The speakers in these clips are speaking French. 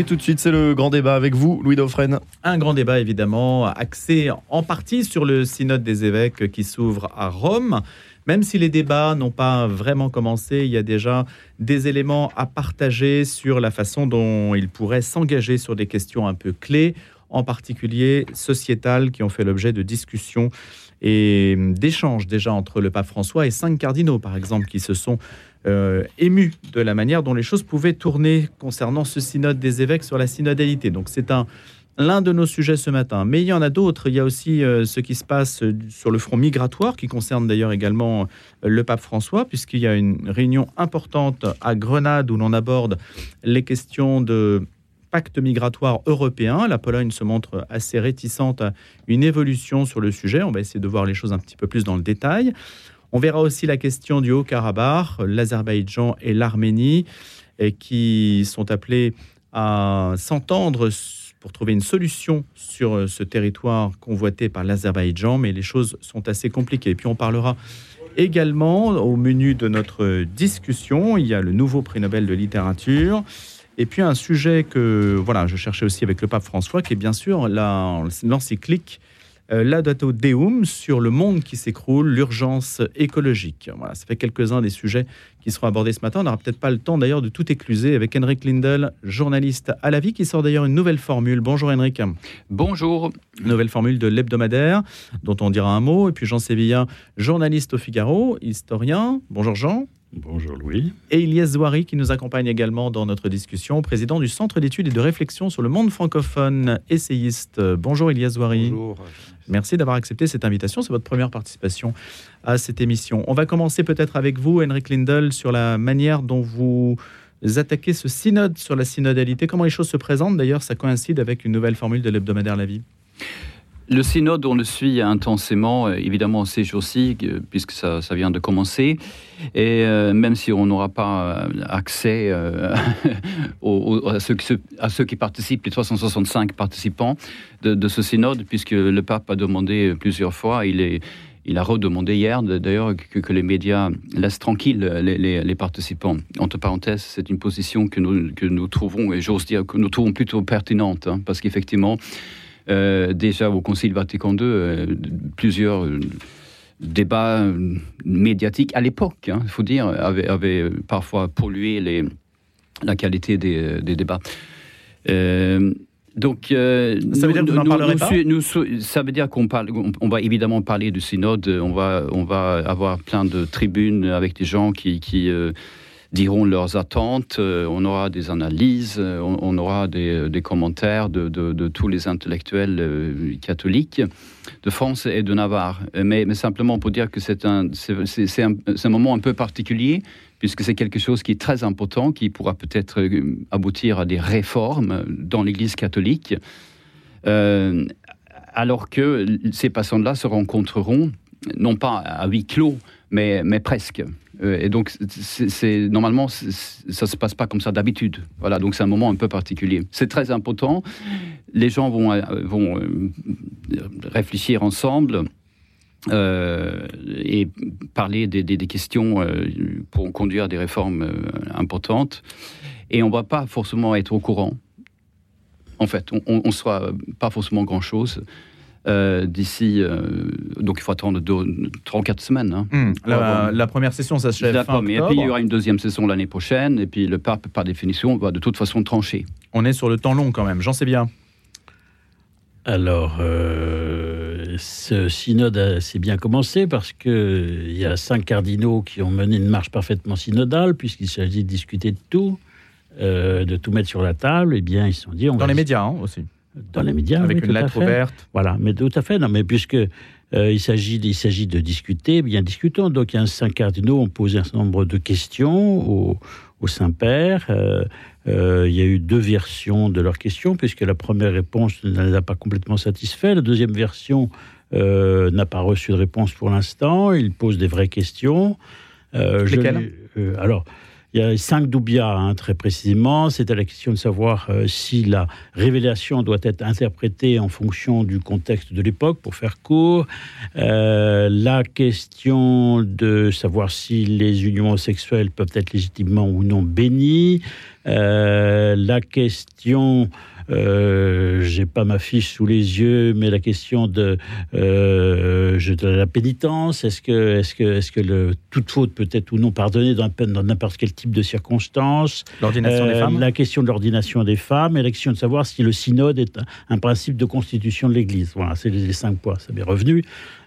Et tout de suite, c'est le grand débat avec vous, Louis Dauphren. Un grand débat, évidemment, axé en partie sur le synode des évêques qui s'ouvre à Rome. Même si les débats n'ont pas vraiment commencé, il y a déjà des éléments à partager sur la façon dont il pourrait s'engager sur des questions un peu clés, en particulier sociétales, qui ont fait l'objet de discussions et d'échanges déjà entre le pape François et cinq cardinaux, par exemple, qui se sont euh, émus de la manière dont les choses pouvaient tourner concernant ce synode des évêques sur la synodalité. Donc c'est un l'un de nos sujets ce matin. Mais il y en a d'autres. Il y a aussi euh, ce qui se passe sur le front migratoire, qui concerne d'ailleurs également euh, le pape François, puisqu'il y a une réunion importante à Grenade où l'on aborde les questions de pacte migratoire européen. La Pologne se montre assez réticente à une évolution sur le sujet. On va essayer de voir les choses un petit peu plus dans le détail. On verra aussi la question du Haut-Karabakh, l'Azerbaïdjan et l'Arménie, qui sont appelés à s'entendre pour trouver une solution sur euh, ce territoire convoité par l'Azerbaïdjan, mais les choses sont assez compliquées. Puis on parlera également au menu de notre discussion, il y a le nouveau prix Nobel de littérature. Et puis un sujet que voilà, je cherchais aussi avec le pape François, qui est bien sûr l'encyclique euh, Laudato Deum sur le monde qui s'écroule, l'urgence écologique. Voilà, ça fait quelques-uns des sujets qui seront abordés ce matin. On n'aura peut-être pas le temps d'ailleurs de tout écluser avec Henrik Lindel, journaliste à la vie, qui sort d'ailleurs une nouvelle formule. Bonjour Henrik. Bonjour. Nouvelle formule de l'hebdomadaire, dont on dira un mot. Et puis Jean Sévillia, journaliste au Figaro, historien. Bonjour Jean. Bonjour Louis. Et Ilyes Zouari qui nous accompagne également dans notre discussion, président du Centre d'études et de réflexion sur le monde francophone, essayiste. Bonjour Ilyes Zouari. Bonjour. Merci d'avoir accepté cette invitation. C'est votre première participation à cette émission. On va commencer peut-être avec vous, Henrik Lindel, sur la manière dont vous attaquez ce synode sur la synodalité. Comment les choses se présentent? D'ailleurs, ça coïncide avec une nouvelle formule de l'hebdomadaire La Vie. Le synode, on le suit intensément, euh, évidemment ces jours-ci, puisque ça, vient de commencer. Et euh, même si on n'aura pas euh, accès à, ceux qui, à, ceux qui, participent, les 365 participants de, ce synode, puisque le pape a demandé plusieurs fois, il, a redemandé hier d'ailleurs que, les médias laissent tranquilles les, participants. Entre parenthèses, c'est une position que nous, trouvons, et j'ose dire que nous trouvons plutôt pertinente, hein, parce qu'effectivement, euh, déjà au Concile Vatican II, euh, plusieurs euh, débats médiatiques à l'époque, hein, il faut dire, avaient, parfois pollué les, la qualité des, débats. donc, ça veut dire pas Ça veut dire qu'on parle, on, va évidemment parler du synode. On va, on va avoir plein de tribunes avec des gens qui, qui diront leurs attentes, euh, on aura des analyses, euh, on, aura des, commentaires de, tous les intellectuels euh, catholiques de France et de Navarre. Mais, simplement pour dire que c'est un, moment un peu particulier, puisque c'est quelque chose qui est très important, qui pourra peut-être aboutir à des réformes dans l'Église catholique, alors que ces patients-là se rencontreront, non pas à huis clos, mais, presque. Euh, et donc, c'est normalement, ça se passe pas comme ça d'habitude. Voilà, donc c'est un moment un peu particulier. C'est très important. Les gens vont, euh, vont euh, réfléchir ensemble. et parler des, des, questions pour conduire des réformes importantes. Et on ne va pas forcément être au courant. En fait, on ne sera pas forcément grand-chose. Euh, d'ici. Euh, donc il faut attendre 3 ou 4 semaines. Hein. Hmm. la, première session, ça se fait fin Et puis il y aura une deuxième session l'année prochaine. Et puis le pape, par définition, va de toute façon trancher. On est sur le temps long quand même. J'en sais bien. Alors, euh, ce synode s'est bien commencé parce qu'il y a cinq cardinaux qui ont mené une marche parfaitement synodale, puisqu'il s'agit de discuter de tout, de tout mettre sur la table. Eh bien, ils se sont dit. On Dans les médias hein, aussi dans les médias. Avec une lettre ouverte. Voilà, mais tout à fait. Non, mais puisque euh, il s'agit de discuter, eh bien discutons. Donc, il y a cinq cardinaux ont posé un certain nombre de questions au, au Saint-Père. Euh, euh, il y a eu deux versions de leurs questions, puisque la première réponse ne les a pas complètement satisfaits. La deuxième version n'a pas reçu de réponse pour l'instant. Ils posent des vraies questions. Lesquelles? Alors, il y a cinq doubias, hein, très précisément. C'était la question de savoir euh, si la révélation doit être interprétée en fonction du contexte de l'époque, pour faire court. Euh, la question de savoir si les unions sexuelles peuvent être légitimement ou non bénies. Euh, la question euh, j'ai pas ma fiche sous les yeux, mais la question de, euh, de la pénitence, est-ce que, est-ce que, est-ce que le, toute faute peut être ou non pardonnée dans, dans n'importe quel type de circonstances L'ordination des Euh, femmes? La question de l'ordination des femmes et la question de savoir si le synode est un, un principe de constitution de l'Église. Voilà, c'est les, les cinq points, ça m'est revenu.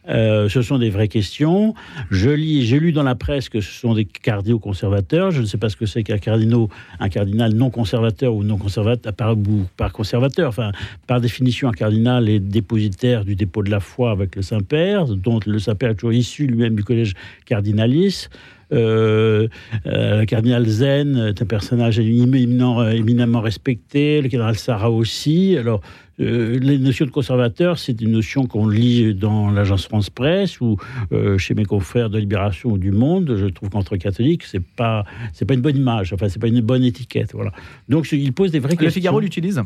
Euh, ce sont des vraies questions. Je lis, j'ai lu dans la presse que ce sont des cardinaux conservateurs. Je ne sais pas ce que c'est qu'un cardinal, un cardinal non conservateur ou non conservateur, par, par conservateur. Enfin, par définition, un cardinal est dépositaire du dépôt de la foi avec le Saint-Père, dont le Saint-Père est toujours issu lui-même du collège cardinalis. Euh, euh, le cardinal Zen est un personnage éminent- euh, éminemment respecté, le cardinal Sarah aussi. Alors, euh, les notions de conservateur, c'est une notion qu'on lit dans l'agence France Presse ou euh, chez mes confrères de Libération ou du Monde. Je trouve qu'entre catholiques, c'est pas c'est pas une bonne image. Enfin, c'est pas une bonne étiquette. Voilà. Donc, il pose des vraies Le questions. Figaro l'utilise?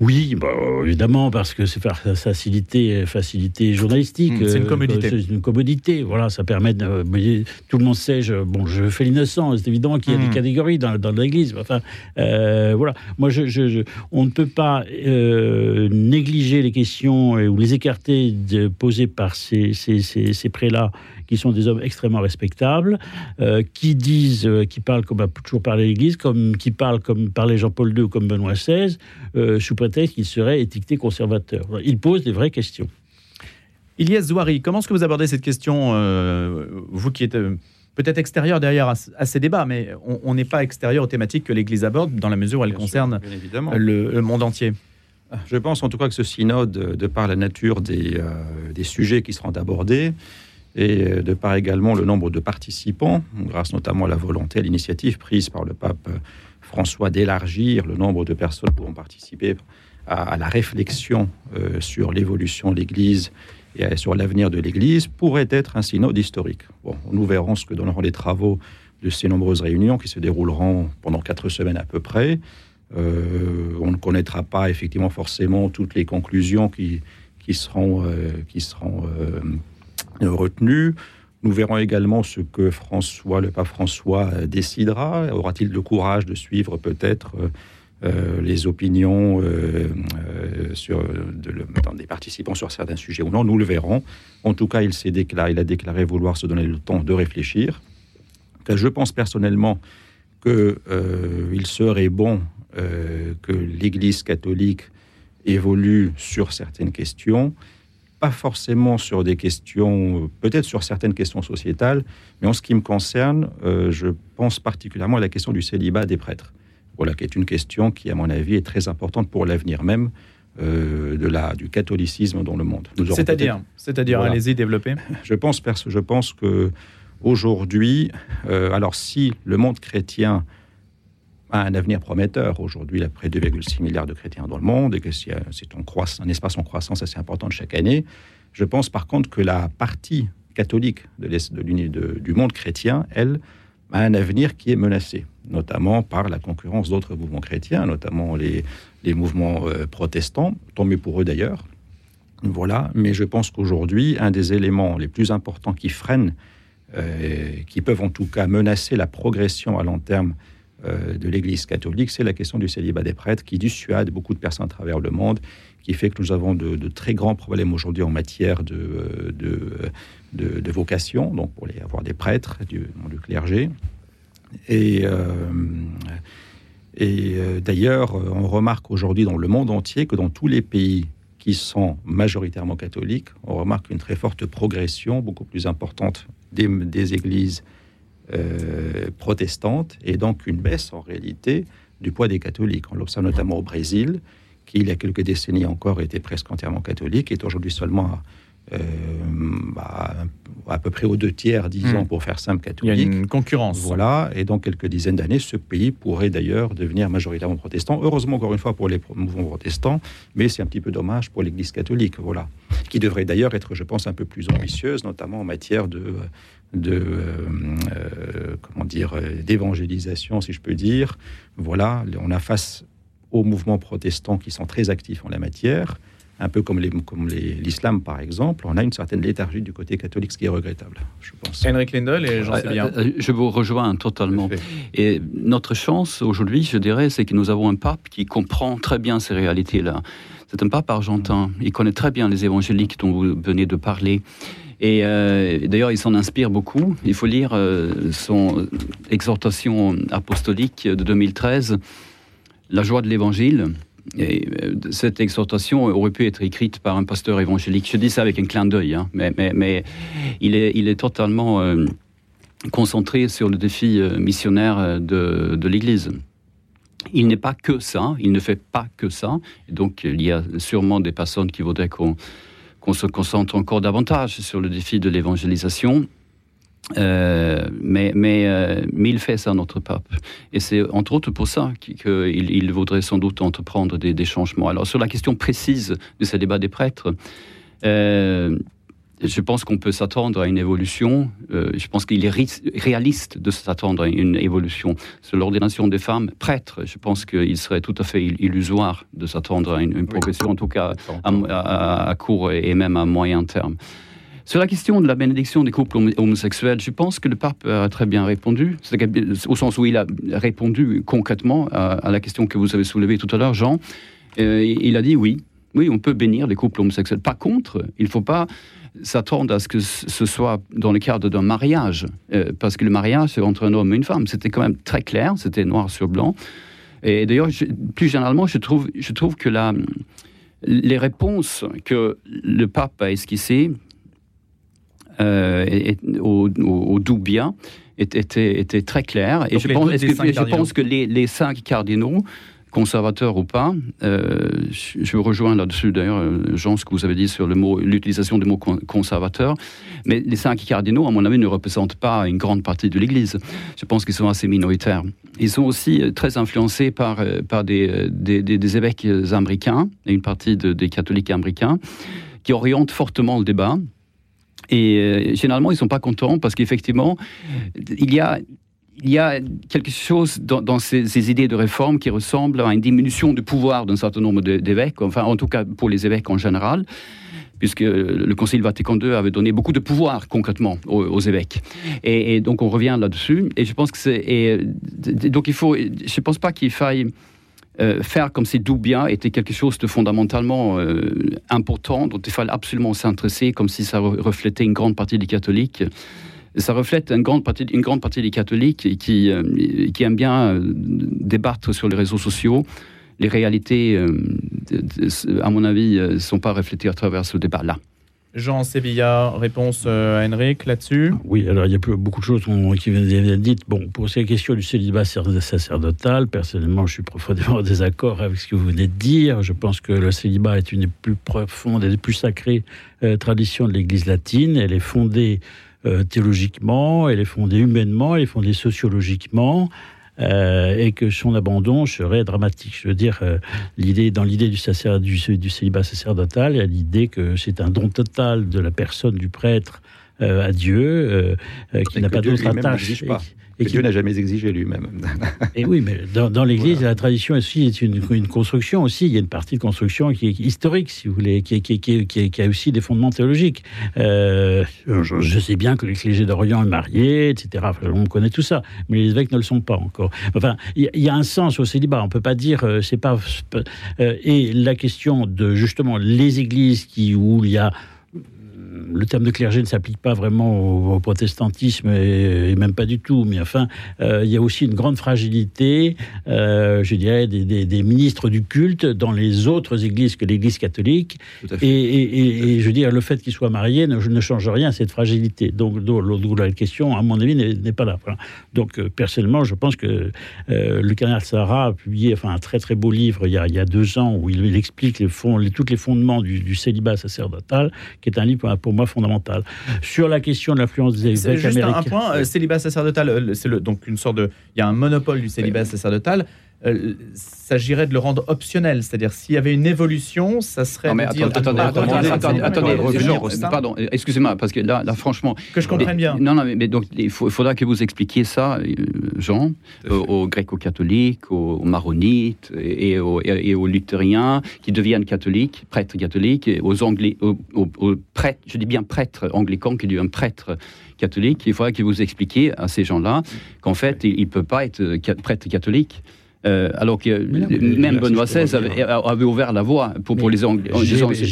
Oui, bah, évidemment, parce que c'est facilité, facilité journalistique. C'est une euh, commodité. C'est une commodité. Voilà, ça permet de. tout le monde sait. Je, bon, je fais l'innocent. C'est évident qu'il y a des catégories dans, dans l'Église. Enfin, euh, voilà. Moi, je, je- je- on ne peut pas euh, négliger les questions euh, ou les écarter de, posées par ces, ces, ces, ces prélats qui sont des hommes extrêmement respectables, euh, qui disent, euh, qui parlent comme a toujours parlé l'Église, comme qui parlent comme parlait Jean-Paul II ou comme Benoît XVI, euh, sous prétexte qu'ils seraient étiquetés conservateurs. Ils posent des vraies questions. Ilyes Zouari, comment est-ce que vous abordez cette question, euh, vous qui êtes euh, peut-être extérieur derrière à, ces débats, mais on- n'est pas extérieur aux thématiques que l'Église aborde dans la mesure où elle Bien concerne évidemment. le, le monde entier. Je pense en tout cas que ce synode, de par la nature des, euh, des sujets qui seront abordés, et euh, de par également le nombre de participants, grâce notamment à la volonté, à l'initiative prise par le pape euh, François d'élargir le nombre de personnes pouvant participer à, la réflexion euh, sur l'évolution de l'Église et sur l'avenir de l'Église, pourrait être un synode historique. Bon, nous verrons ce que donneront les travaux de ces nombreuses réunions qui se dérouleront pendant quatre semaines à peu près. On ne connaîtra pas effectivement forcément toutes les conclusions qui, qui seront, qui seront retenues. Nous verrons également ce que François, le pape François, euh, décidera. Aura-t-il le courage de suivre peut-être euh, euh, les opinions euh, euh, sur, de, des participants sur certains sujets ou non? Nous le verrons. En tout cas, il, s'est déclaré, il a déclaré vouloir se donner le temps de réfléchir. Car Je pense personnellement qu'il serait bon euh, que l'Église catholique évolue sur certaines questions, pas forcément sur des questions, euh, peut-être sur certaines questions sociétales, mais en ce qui me concerne, euh, je pense particulièrement à la question du célibat des prêtres. Voilà, qui est une question qui, à mon avis, est très importante pour l'avenir même euh, de la, du catholicisme dans le monde. C'est-à-dire, c'est-à-dire, Voilà. allez-y, développez. je pense, je pense que aujourd'hui, euh, alors si le monde chrétien un avenir prometteur, aujourd'hui il y a près de 2,6 milliards de chrétiens dans le monde et que c'est c'est un, espace en croissance assez important chaque année, je pense par contre que la partie catholique de de de- du monde chrétien, elle, a un avenir qui est menacé, notamment par la concurrence d'autres mouvements chrétiens, notamment les, mouvements euh, protestants, tant pour eux d'ailleurs. Voilà, mais je pense qu'aujourd'hui, un des éléments les plus importants qui freinent, euh, qui peuvent en tout cas menacer la progression à long terme euh, de l'Église catholique, c'est la question du célibat des prêtres qui dissuade beaucoup de personnes à travers le monde, qui fait que nous avons de, très grands problèmes aujourd'hui en matière de, euh, de, de, vocation, donc pour les, avoir des prêtres du, clergé. Et, euh, euh, d'ailleurs, euh, on remarque aujourd'hui dans le monde entier que dans tous les pays qui sont majoritairement catholiques, on remarque une très forte progression, beaucoup plus importante des églises euh, protestantes, et donc une baisse en réalité du poids des catholiques. On l'observe notamment au Brésil, qui il y a quelques décennies encore était presque entièrement catholique, est aujourd'hui seulement à, euh, bah, à peu près aux deux tiers, disons, Mm. pour faire simple, Il y a catholique. une concurrence. Voilà, et dans quelques dizaines d'années, ce pays pourrait d'ailleurs devenir majoritairement protestant. Heureusement, encore une fois, pour les mouvements protestants, mais c'est un petit peu dommage pour l'Église catholique, voilà, qui devrait d'ailleurs être, je pense, un peu plus ambitieuse, notamment en matière de, de comment dire d'évangélisation, si je peux dire. Voilà, on a face aux mouvements protestants qui sont très actifs en la matière un peu comme l'islam par exemple, on a une certaine léthargie du côté catholique, ce qui est regrettable, je pense. Henrik Lindel et Jean Sébillard. Euh, euh, je vous rejoins totalement. Et notre chance aujourd'hui, je dirais, c'est que nous avons un pape qui comprend très bien ces réalités-là. C'est un pape argentin. Il connaît très bien les évangéliques dont vous venez de parler. Et euh, d'ailleurs, il s'en inspire beaucoup. Il faut lire son exhortation apostolique de 2013, La joie de l'évangile euh, cette exhortation aurait pu être écrite par un pasteur évangélique. Je dis ça avec un clin d'œil, hein, mais, il, est, totalement euh, concentré sur le défi euh, missionnaire de, l'Église. Il n'est pas que ça, il ne fait pas que ça. Donc, il y a sûrement des personnes qui voudraient qu'on se concentre encore davantage sur le défi de l'évangélisation. Euh, mais, mais, euh, mais il fait ça, notre pape. Et c'est entre autres pour ça qu'il il voudrait sans doute entreprendre des, changements. Alors, sur la question précise de ce débat des prêtres, euh, je pense qu'on peut s'attendre à une évolution. je pense qu'il est réaliste de s'attendre à une évolution. Sur l'ordination des femmes prêtres, je pense qu'il serait tout à fait illusoire de s'attendre à une, progression, en tout cas à, à, court et même à moyen terme. Sur la question de la bénédiction des couples homosexuels, je pense que le pape a très bien répondu, au sens où il a répondu concrètement à, la question que vous avez soulevée tout à l'heure, Jean. Euh, il a dit oui, oui, on peut bénir les couples homosexuels. Pas contre, il ne faut pas s'attendre à ce que ce soit dans le cadre d'un mariage, euh, parce que le mariage, c'est entre un homme et une femme. C'était quand même très clair, c'était noir sur blanc. Et d'ailleurs, plus généralement, je trouve, je trouve que la, les réponses que le pape a esquissées euh, au, au, était, très clair. Et je pense, que, je pense, que, les, les, cinq cardinaux, conservateurs ou pas, euh, je, rejoins là-dessus d'ailleurs, euh, Jean, ce que vous avez dit sur l'utilisation du mot conservateur, mais les cinq cardinaux, à mon avis, ne représentent pas une grande partie de l'Église. Je pense qu'ils sont assez minoritaires. Ils sont aussi très influencés par, par des, des, évêques américains et une partie des catholiques américains qui orientent fortement le débat et euh, généralement, ils ne sont pas contents parce qu'effectivement, il y a il y a quelque chose dans, ces, idées de réforme qui ressemble à une diminution du pouvoir d'un certain nombre d'évêques, enfin en tout cas pour les évêques en général, puisque le Concile Vatican II avait donné beaucoup de pouvoir concrètement aux, évêques. Et, donc on revient là-dessus. Et je pense que c'est donc il faut. Je pense pas qu'il faille euh, faire comme si Doubia était quelque chose de fondamentalement euh, important, dont il fallait absolument s'intéresser, comme si ça reflétait une grande partie des catholiques. Ça reflète une grande partie, une grande partie des catholiques qui, euh, qui aiment bien débattre sur les réseaux sociaux. Les réalités, à mon avis, ne sont pas reflétées à travers ce débat-là. Jean Sevilla, réponse euh, à Henrik là-dessus Oui, alors il y a beaucoup de choses qui viennent d'être dites. Bon, pour ces questions du célibat sacerdotal, personnellement, je suis profondément en désaccord avec ce que vous venez de dire. Je pense que le célibat est une des plus profondes et des plus sacrées euh, traditions de l'Église latine. Elle est fondée euh, théologiquement, elle est fondée humainement, elle est fondée sociologiquement. Euh, et que son abandon serait dramatique. Je veux dire, euh, l'idée dans l'idée du, du, du, célibat sacerdotal, il y a l'idée que c'est un don total de la personne du prêtre euh, à Dieu, qui n'a pas d'autre attache. Et Dieu n'a jamais exigé lui-même. et oui, mais dans, l'Église, la tradition aussi est une, une, construction aussi. Il y a une partie de construction qui est historique, si vous voulez, qui, qui, qui, qui a aussi des fondements théologiques. Euh, je, sais bien que le clergé d'Orient est marié, etc. on connaît tout ça, mais les évêques ne le sont pas encore. Enfin, il y, a un sens au célibat. On peut pas dire euh, c'est pas. Euh, et la question de justement les églises qui où il y a le terme de clergé ne s'applique pas vraiment au, protestantisme et, même pas du tout. Mais enfin, euh, il y a aussi une grande fragilité, euh, je dirais, des, ministres du culte dans les autres églises que l'Église catholique. Et, je veux dire, le fait qu'ils soient mariés ne, ne, change rien à cette fragilité. Donc, la question, à mon avis, n'est pas là. Donc, euh, personnellement, je pense que le canal Sahara a publié enfin, un très très beau livre il y a, deux ans où il, explique les fonds, les, tous les fondements du, du, célibat sacerdotal, qui est un livre pour moi fondamental. Sur la question de l'influence des évêques juste un point, euh, célibat sacerdotal, euh, c'est donc une sorte de, il y a un monopole du célibat sacerdotal. Euh, s'agirait de le rendre optionnel. C'est-à-dire, s'il y avait une évolution, ça serait. Non, mais attendez, attendez, pardon, excusez-moi, parce que là, là franchement. Que je comprenne bien. Non, non, mais, mais donc il, faut- faudra que vous expliquiez ça, euh, Jean, aux, aux gréco-catholiques, aux, aux maronites et, et aux, et- aux luthériens qui deviennent catholiques, prêtres catholiques, et aux, Angli- aux, aux- aux prêtres, je dis bien prêtres anglicans qui deviennent prêtres catholiques. Il faudra que vous expliquiez à ces gens-là qu'en fait, il ne peut pas être euh, prêtre catholique. Euh, alors que euh, même Benoît XVI avait, revenir. avait ouvert la voie pour, les Anglais.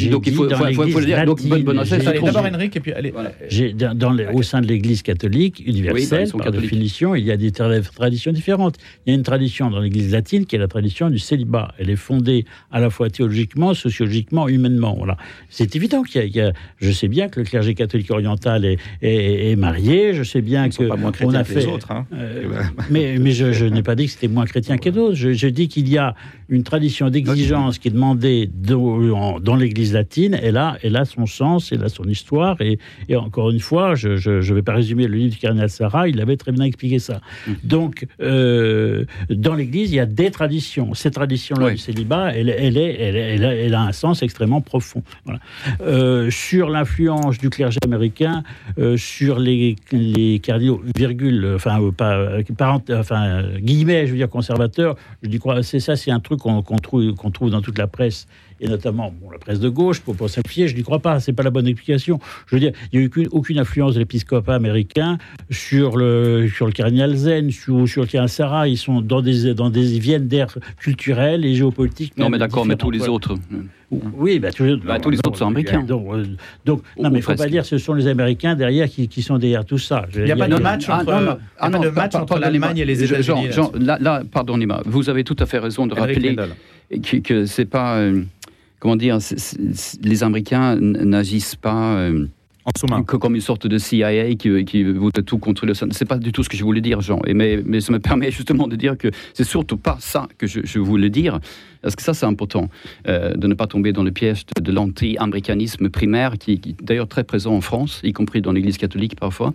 donc il faut, faut- faut- faut l'Église dire, donc Benoît XVI, d'abord Henrik, et puis allez. Voilà. Dans, dans les- au sein de l'Église catholique Oui, universelle, sont par catholiques. définition, il y a des tra- traditions différentes. Il y a une tradition dans l'Église latine qui est la tradition du célibat. Elle est fondée à la fois théologiquement, sociologiquement, humainement. Voilà. C'est évident qu'il y, a- il y a. Je sais bien que le clergé catholique oriental est, est- est marié. Je sais bien que sont pas moins on chrétiens a que les fait. autres. hein. Euh, mais je, je n'ai pas dit que c'était moins chrétien que d'autres. Je, je dis qu'il y a une tradition d'exigence qui est demandée dans, l'Église latine. Elle a, elle a son sens, elle a son histoire. Et, et encore une fois, je ne vais pas résumer le livre du cardinal Sarah, il avait très bien expliqué ça. Donc, euh, dans l'Église, il y a des traditions. Ces traditions-là Oui. du célibat, elle, elle, est, elle, est- elle a, elle a un sens extrêmement profond. Voilà. Euh, sur l'influence du clergé américain, euh, sur les, les cardinaux, virgule, enfin, pas, parent- enfin, guillemets, je veux dire conservateurs, je dis quoi, c'est ça, c'est un truc qu'on trouve dans toute la presse, et notamment bon, la presse de gauche, pour, pour simplifier, je n'y crois pas, c'est pas la bonne explication. Je veux dire, il n'y a eu aucune, aucune influence de l'épiscopat américain sur le, sur le cardinal Zen, sur, sur le cardinal Sarah, ils sont dans des, dans des, ils viennent d'ères culturelles et géopolitiques. Non, mais d'accord, mais tous les voilà. autres. Oui, bah, tous, Bah, tous les autres sont américains. Donc, euh, donc Ou- non, mais il ne faut pas dire que ce sont les Américains derrière qui, qui sont derrière tout ça. Je- Il n'y a pas de match Ah, entre, Ah, entre pardonnez-moi. l'Allemagne et les États-Unis. Jean, là-dessus. Jean, là, là, pardonnez-moi, vous avez tout à fait raison de rappeler que, que c'est pas. euh, comment dire Les Américains n'agissent pas. euh, En que comme une sorte de CIA qui, qui voudrait tout contrôler. C'est pas du tout ce que je voulais dire, Jean. Et mais, mais ça me permet justement de dire que c'est surtout pas ça que je, je voulais dire. Parce que ça, c'est important, euh, de ne pas tomber dans le piège de, l'anti-américanisme primaire, qui, qui d'ailleurs très présent en France, y compris dans l'Église catholique parfois,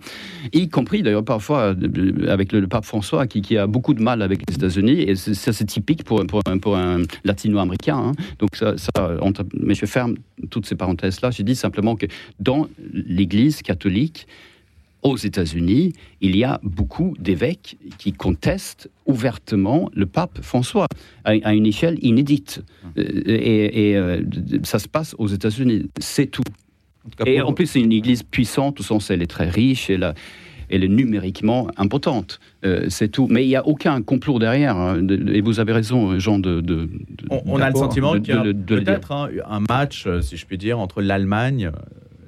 y compris d'ailleurs parfois euh, avec le, pape François, qui, a beaucoup de mal avec les États-Unis. Et ça, c'est typique pour, un- latino-américain. hein. Donc ça, mais je ferme toutes ces parenthèses-là. Je dis simplement que dans l'Église catholique, aux États-Unis, il y a beaucoup d'évêques qui contestent ouvertement le pape François à, à une échelle inédite. Euh, Et, et, euh, ça se passe aux États-Unis, c'est tout. Et en plus, c'est une église puissante, au sens elle est très riche, elle, est numériquement importante. Euh, c'est tout. Mais il n'y a aucun complot derrière. hein. De- Et vous avez raison, Jean, de. de- de- On, on a le sentiment qu'il y a peut-être hein, un match, euh, si je puis dire, entre l'Allemagne,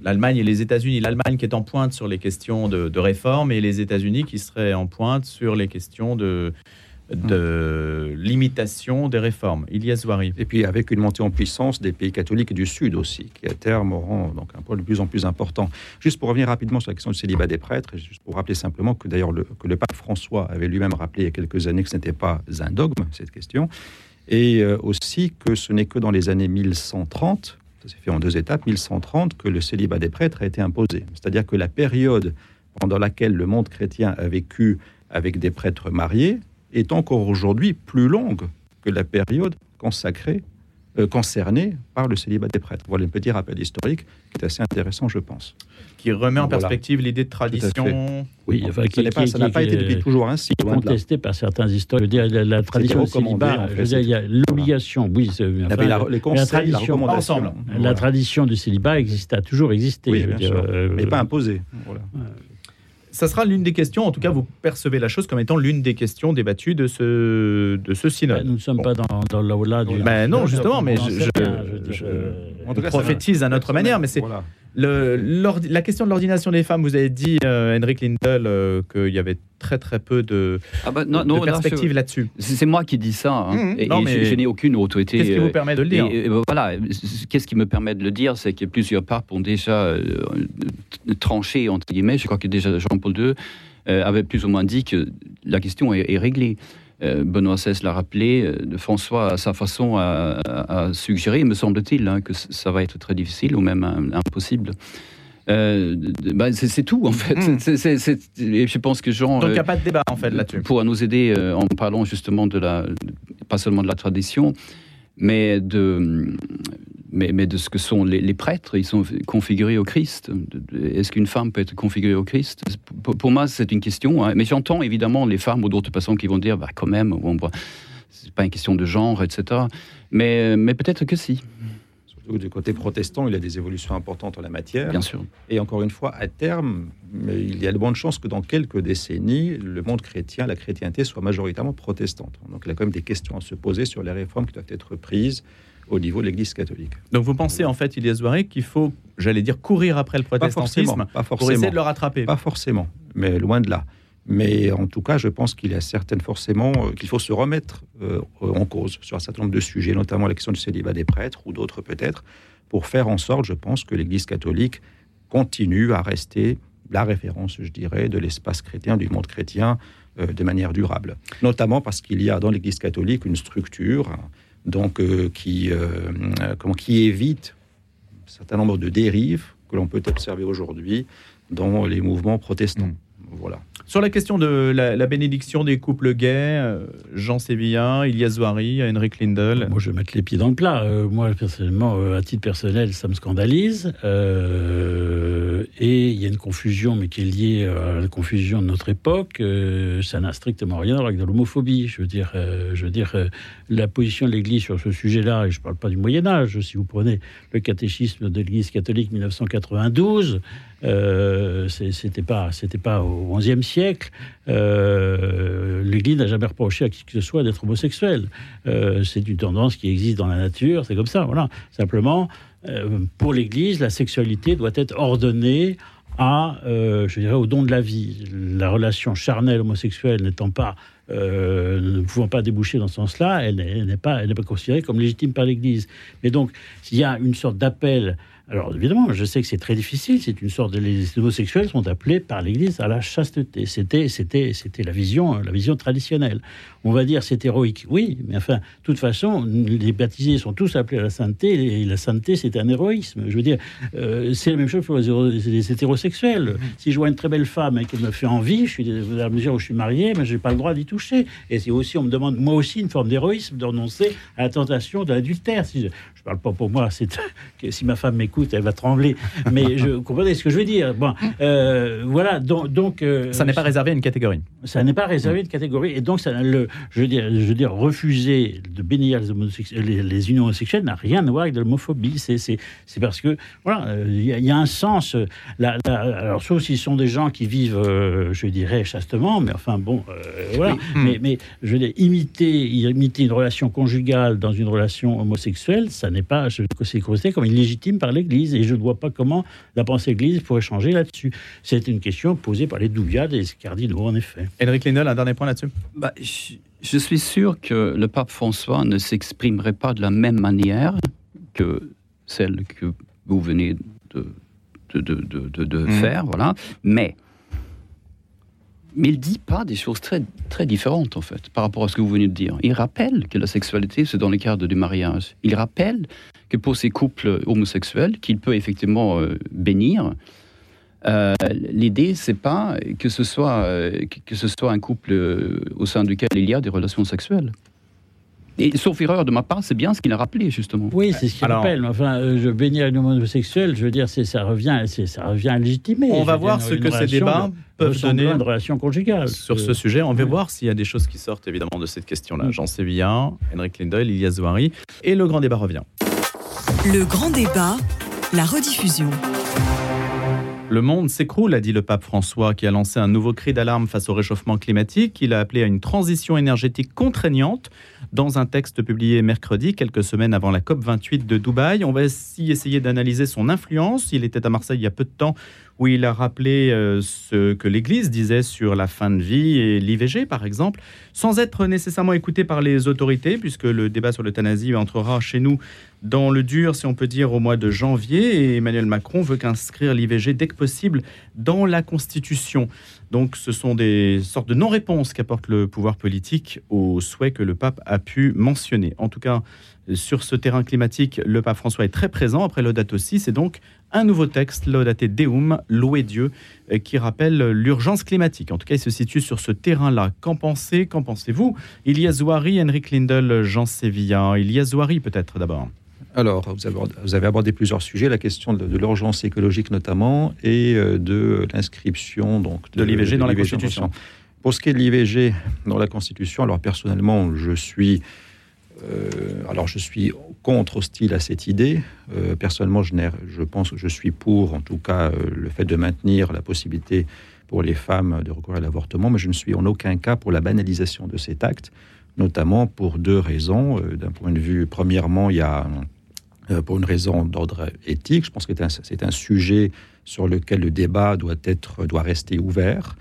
l'Allemagne et les États-Unis. L'Allemagne qui est en pointe sur les questions de, de réforme et les États-Unis qui seraient en pointe sur les questions de, limitation des réformes. Ilyes Zouari. Et puis avec une montée en puissance des pays catholiques du Sud aussi, qui à terme auront donc un poids de plus en plus important. Juste pour revenir rapidement sur la question du célibat des prêtres, et juste pour rappeler simplement que d'ailleurs le, que le pape François avait lui-même rappelé il y a quelques années que ce n'était pas un dogme, cette question, et euh, aussi que ce n'est que dans les années 1130, ça s'est fait en deux étapes, 1130, que le célibat des prêtres a été imposé. C'est-à-dire que la période pendant laquelle le monde chrétien a vécu avec des prêtres mariés est encore aujourd'hui plus longue que la période consacrée, euh, concernée par le célibat des prêtres. Voilà un petit rappel historique qui est assez intéressant, je pense. Qui remet en Voilà. perspective l'idée de tradition. Oui, enfin, qui- n'est pas- qui- ça n'a qui- pas été depuis toujours ainsi. là. contesté par certains historiens. Je veux dire, la, la tradition du célibat, en je fait, veux dire, il y a l'obligation, oui, y enfin, la- les conseils, la, tradition, recommandation. ensemble. la tradition du célibat existe, a toujours existé. Oui, je veux bien dire, sûr. euh, Mais pas imposé. Voilà. Ça sera l'une des questions, en tout cas vous percevez la chose comme étant l'une des questions débattues de ce, de ce bah, synode. nous ne sommes pas dans, dans l'aula du. Ben non, justement, mais je- je- je- euh, En tout cas, prophétise à notre manière, mais c'est Voilà. Le- la question de l'ordination des femmes, vous avez dit, euh, Henrik Lindell, euh, qu'il y avait très très peu de, Ah bah, de non, perspectives là-dessus. C'est moi qui dis ça. hein. Mmh, et non, et mais je, je n'ai aucune autorité. Qu'est-ce qui euh, vous permet de le dire Et, euh, voilà, qu'est-ce qui me permet de le dire, c'est que plusieurs papes ont déjà euh, tranché, entre guillemets, je crois que déjà Jean-Paul II euh, avait plus ou moins dit que la question est, est réglée. Euh, Benoît XVI l'a rappelé, euh, François, à sa façon, a, a- suggéré, me semble-t-il, hein, que ça va être très difficile ou même euh, impossible. Euh, bah, c'est tout, en fait. Mm. C'est- et je pense que Jean... Donc il n'y euh, a pas de débat en fait là-dessus. pour nous aider euh, en parlant justement de la pas seulement de la tradition, mais de, mais, mais de ce que sont les, prêtres. Ils sont configurés au Christ. Est-ce qu'une femme peut être configurée au Christ? Pour, moi, c'est une question. Hein. Mais j'entends évidemment les femmes ou d'autres personnes qui vont dire, bah, quand même, bon, c'est pas une question de genre, etc. Mais, mais peut-être que si du côté protestant, il y a des évolutions importantes en la matière. Bien sûr. Et encore une fois, à terme, il y a de bonnes chances que dans quelques décennies, le monde chrétien, la chrétienté soit majoritairement protestante. Donc il y a quand même des questions à se poser sur les réformes qui doivent être prises au niveau de l'Église catholique. Donc vous pensez en fait, Ilias Zouaré, qu'il faut, j'allais dire, courir après le protestantisme pas forcément, pour essayer de le rattraper? Pas forcément, mais loin de là. Mais en tout cas, je pense qu'il y a certaines forcément euh, qu'il faut se remettre euh, en cause sur un certain nombre de sujets, notamment la question du célibat des prêtres ou d'autres peut-être, pour faire en sorte, je pense, que l'Église catholique continue à rester la référence, je dirais, de l'espace chrétien, du monde chrétien, euh, de manière durable. Notamment parce qu'il y a dans l'Église catholique une structure donc qui, comment, qui évite un certain nombre de dérives que l'on peut observer aujourd'hui dans les mouvements protestants. Mmh. Voilà. Sur la question de la, bénédiction des couples gays, euh, Jean Sévillan, Ilias Zouari, Henrik Lindel. Moi, je vais mettre les pieds dans le plat. Euh, moi, personnellement, euh, à titre personnel, ça me scandalise. et il y a une confusion, mais qui est liée à la confusion de notre époque. ça n'a strictement rien à voir avec de l'homophobie. Je veux dire, je veux dire la position de l'Église sur ce sujet-là, et je ne parle pas du Moyen Âge, si vous prenez le catéchisme de l'Église catholique 1992, euh, c'était pas, c'était pas au XIe siècle. Euh, L'Église n'a jamais reproché à qui que ce soit d'être homosexuel. Euh, c'est une tendance qui existe dans la nature, c'est comme ça. Voilà. Simplement, euh, pour l'Église, la sexualité doit être ordonnée à, je dirais, au don de la vie. La relation charnelle homosexuelle n'étant pas ne pouvant pas déboucher dans ce sens-là, elle n'est pas, pas considérée comme légitime par l'Église. Mais donc, il y a une sorte d'appel alors évidemment, je sais que c'est très difficile. C'est une sorte de les homosexuels sont appelés par l'Église à la chasteté. C'était, c'était, c'était la vision, la vision traditionnelle. On va dire c'est héroïque, oui, mais enfin, de toute façon, les baptisés sont tous appelés à la sainteté. Et la sainteté, c'est un héroïsme. Je veux dire, euh, c'est la même chose pour les, hétérosexuels. Mm-hmm. Si je vois une très belle femme et qu'elle me fait envie, je suis à la mesure où je suis marié, mais j'ai pas le droit d'y toucher. Et c'est aussi, on me demande moi aussi une forme d'héroïsme de renoncer à la tentation de l'adultère. Si je, parle pas pour moi, c'est si ma femme m'écoute elle va trembler. Mais je comprenez ce que je veux dire? Bon, euh, voilà. Donc, donc euh, ça n'est pas réservé à une catégorie. Ça n'est pas réservé à une catégorie, et donc ça, le, je veux dire, je veux dire, refuser de bénir les, les, unions homosexuelles n'a rien à voir avec de l'homophobie. C'est, parce que voilà, euh, il y, a un sens. La, alors sauf s'ils sont des gens qui vivent, je dirais, chastement, mais enfin bon, voilà. Mais, mais je veux dire, imiter, imiter une relation conjugale dans une relation homosexuelle, ça n'est pas, c'est considéré comme illégitime par l'Église et je ne vois pas comment la pensée Église pourrait changer là-dessus. C'est une question posée par les Douviades et les cardinaux, en effet. Henrik Lindel, un dernier point là-dessus? Bah, je, suis sûr que le pape François ne s'exprimerait pas de la même manière que celle que vous venez de, de, de, de, mmh. faire, voilà. Mais mais il dit pas des choses très, très différentes, en fait, par rapport à ce que vous venez de dire. Il rappelle que la sexualité, c'est dans le cadre du mariage. Il rappelle que pour ces couples homosexuels, qu'il peut effectivement euh, bénir, euh, l'idée, c'est pas que ce soit, euh, que ce soit un couple au sein duquel il y a des relations sexuelles. Et sauf erreur de ma part, c'est bien ce qu'il a rappelé, justement. Oui, c'est ce qu'il rappelle. Enfin, je bénis un homosexuel, je veux dire, ça revient, ça revient à légitimer. On va voir ce que ces débats peuvent donner de relation conjugale. sur ce sujet. On va voir s'il y a des choses qui sortent, évidemment, de cette question-là. Mm. Jean Sévillan, Henrik Lindel, Ilias Zouari. Et le grand débat revient. Le grand débat, la rediffusion. Le monde s'écroule, a dit le pape François, qui a lancé un nouveau cri d'alarme face au réchauffement climatique. Il a appelé à une transition énergétique contraignante dans un texte publié mercredi, quelques semaines avant la COP28 de Dubaï. On va essayer d'analyser son influence. Il était à Marseille il y a peu de temps où il a rappelé euh, ce que l'Église disait sur la fin de vie et l'IVG, par exemple, sans être nécessairement écouté par les autorités, puisque le débat sur l'euthanasie entrera chez nous dans le dur, si on peut dire, au mois de janvier. Et Emmanuel Macron veut qu'inscrire l'IVG dès que possible dans la Constitution. Donc ce sont des sortes de non-réponses qu'apporte le pouvoir politique aux souhaits que le pape a pu mentionner. En tout cas, sur ce terrain climatique, le pape François est très présent. Après l'Audate aussi, c'est donc un nouveau texte, Laudate Deum, loué Dieu, euh, qui rappelle l'urgence climatique. En tout cas, il se situe sur ce terrain-là. Qu'en pensez Qu'en pensez-vous? Ilias Zouari, Henrik Lindel, Jean Sévilla. Ilias Zouari, peut-être d'abord. Alors, vous avez, vous avez, abordé plusieurs sujets, la question de, de l'urgence écologique notamment, et euh, de l'inscription donc de, de l'IVG dans la Constitution. Pour ce qui est de l'IVG dans la Constitution, alors personnellement, je suis, euh, alors je suis contre, hostile à cette idée. Euh, personnellement, je, je, pense que je suis pour, en tout cas, euh, le fait de maintenir la possibilité pour les femmes de recourir à l'avortement, mais je ne suis en aucun cas pour la banalisation de cet acte, notamment pour deux raisons. D'un point de vue, premièrement, il y a pour une raison d'ordre éthique. Je pense que c'est un, sujet sur lequel le débat doit, être, doit rester ouvert.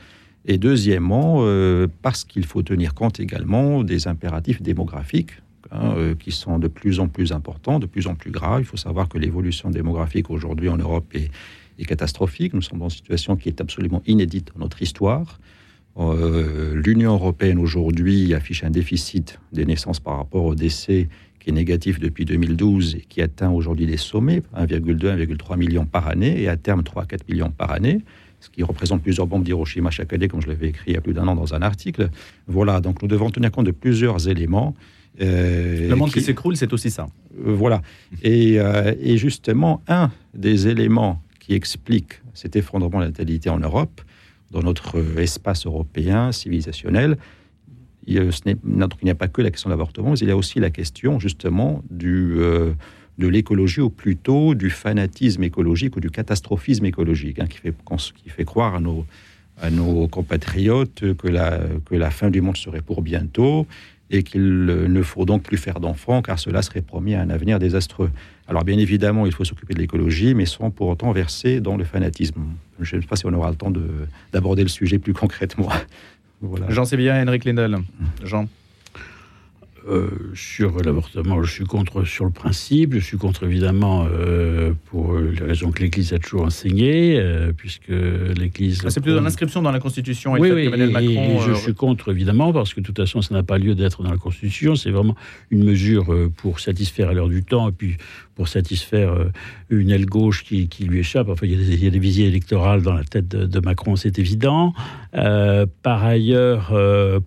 Et deuxièmement, euh, parce qu'il faut tenir compte également des impératifs démographiques hein, euh, qui sont de plus en plus importants, de plus en plus graves. Il faut savoir que l'évolution démographique aujourd'hui en Europe est, catastrophique. Nous sommes dans une situation qui est absolument inédite dans notre histoire. Euh, L'Union européenne aujourd'hui affiche un déficit des naissances par rapport au décès qui est négatif depuis 2012 et qui atteint aujourd'hui des sommets, 1,2, 1,3 millions par année, et à terme 3 à 4 millions par année ce qui représente plusieurs bombes d'Hiroshima chaque année, comme je l'avais écrit il y a plus d'un an dans un article. Voilà, donc nous devons tenir compte de plusieurs éléments. Euh, le monde qui, qui s'écroule, c'est aussi ça. Euh, voilà. Et, euh, et, justement, un des éléments qui explique cet effondrement de la natalité en Europe, dans notre espace européen civilisationnel, il, n'y a pas que la question de l'avortement, mais il y a aussi la question justement euh, de l'écologie ou plutôt du fanatisme écologique ou du catastrophisme écologique hein, qui, fait, croire à nos, compatriotes que la, que la fin du monde serait pour bientôt et qu'il ne faut donc plus faire d'enfants car cela serait promis à un avenir désastreux. Alors bien évidemment, il faut s'occuper de l'écologie, mais sans pour autant verser dans le fanatisme. Je ne sais pas si on aura le temps d'aborder le sujet plus concrètement. Voilà. Jean Sévilla et Henrik Lindel. Jean euh, sur l'avortement, je suis contre sur le principe. Je suis contre évidemment euh, pour les raisons que l'Église a toujours enseignées, euh, puisque l'Église. Ah, c'est plutôt l'inscription dans la Constitution. Et oui, oui, et, Macron, et je suis contre évidemment parce que de toute façon, ça n'a pas lieu d'être dans la Constitution. C'est vraiment une mesure pour satisfaire à l'heure du temps et puis pour satisfaire une aile gauche qui, lui échappe. Enfin, il y, a des, visées électorales dans la tête de, Macron, c'est évident. par ailleurs,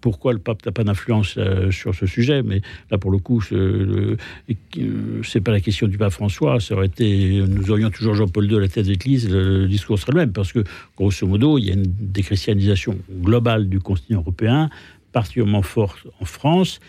pourquoi le pape n'a pas d'influence sur ce sujet? Mais là pour le coup, c'est pas la question du pape François. Ça aurait été, nous aurions toujours Jean-Paul II à la tête de l'Église, le discours serait le même, parce que grosso modo, il y a une déchristianisation globale du continent européen, particulièrement forte en France.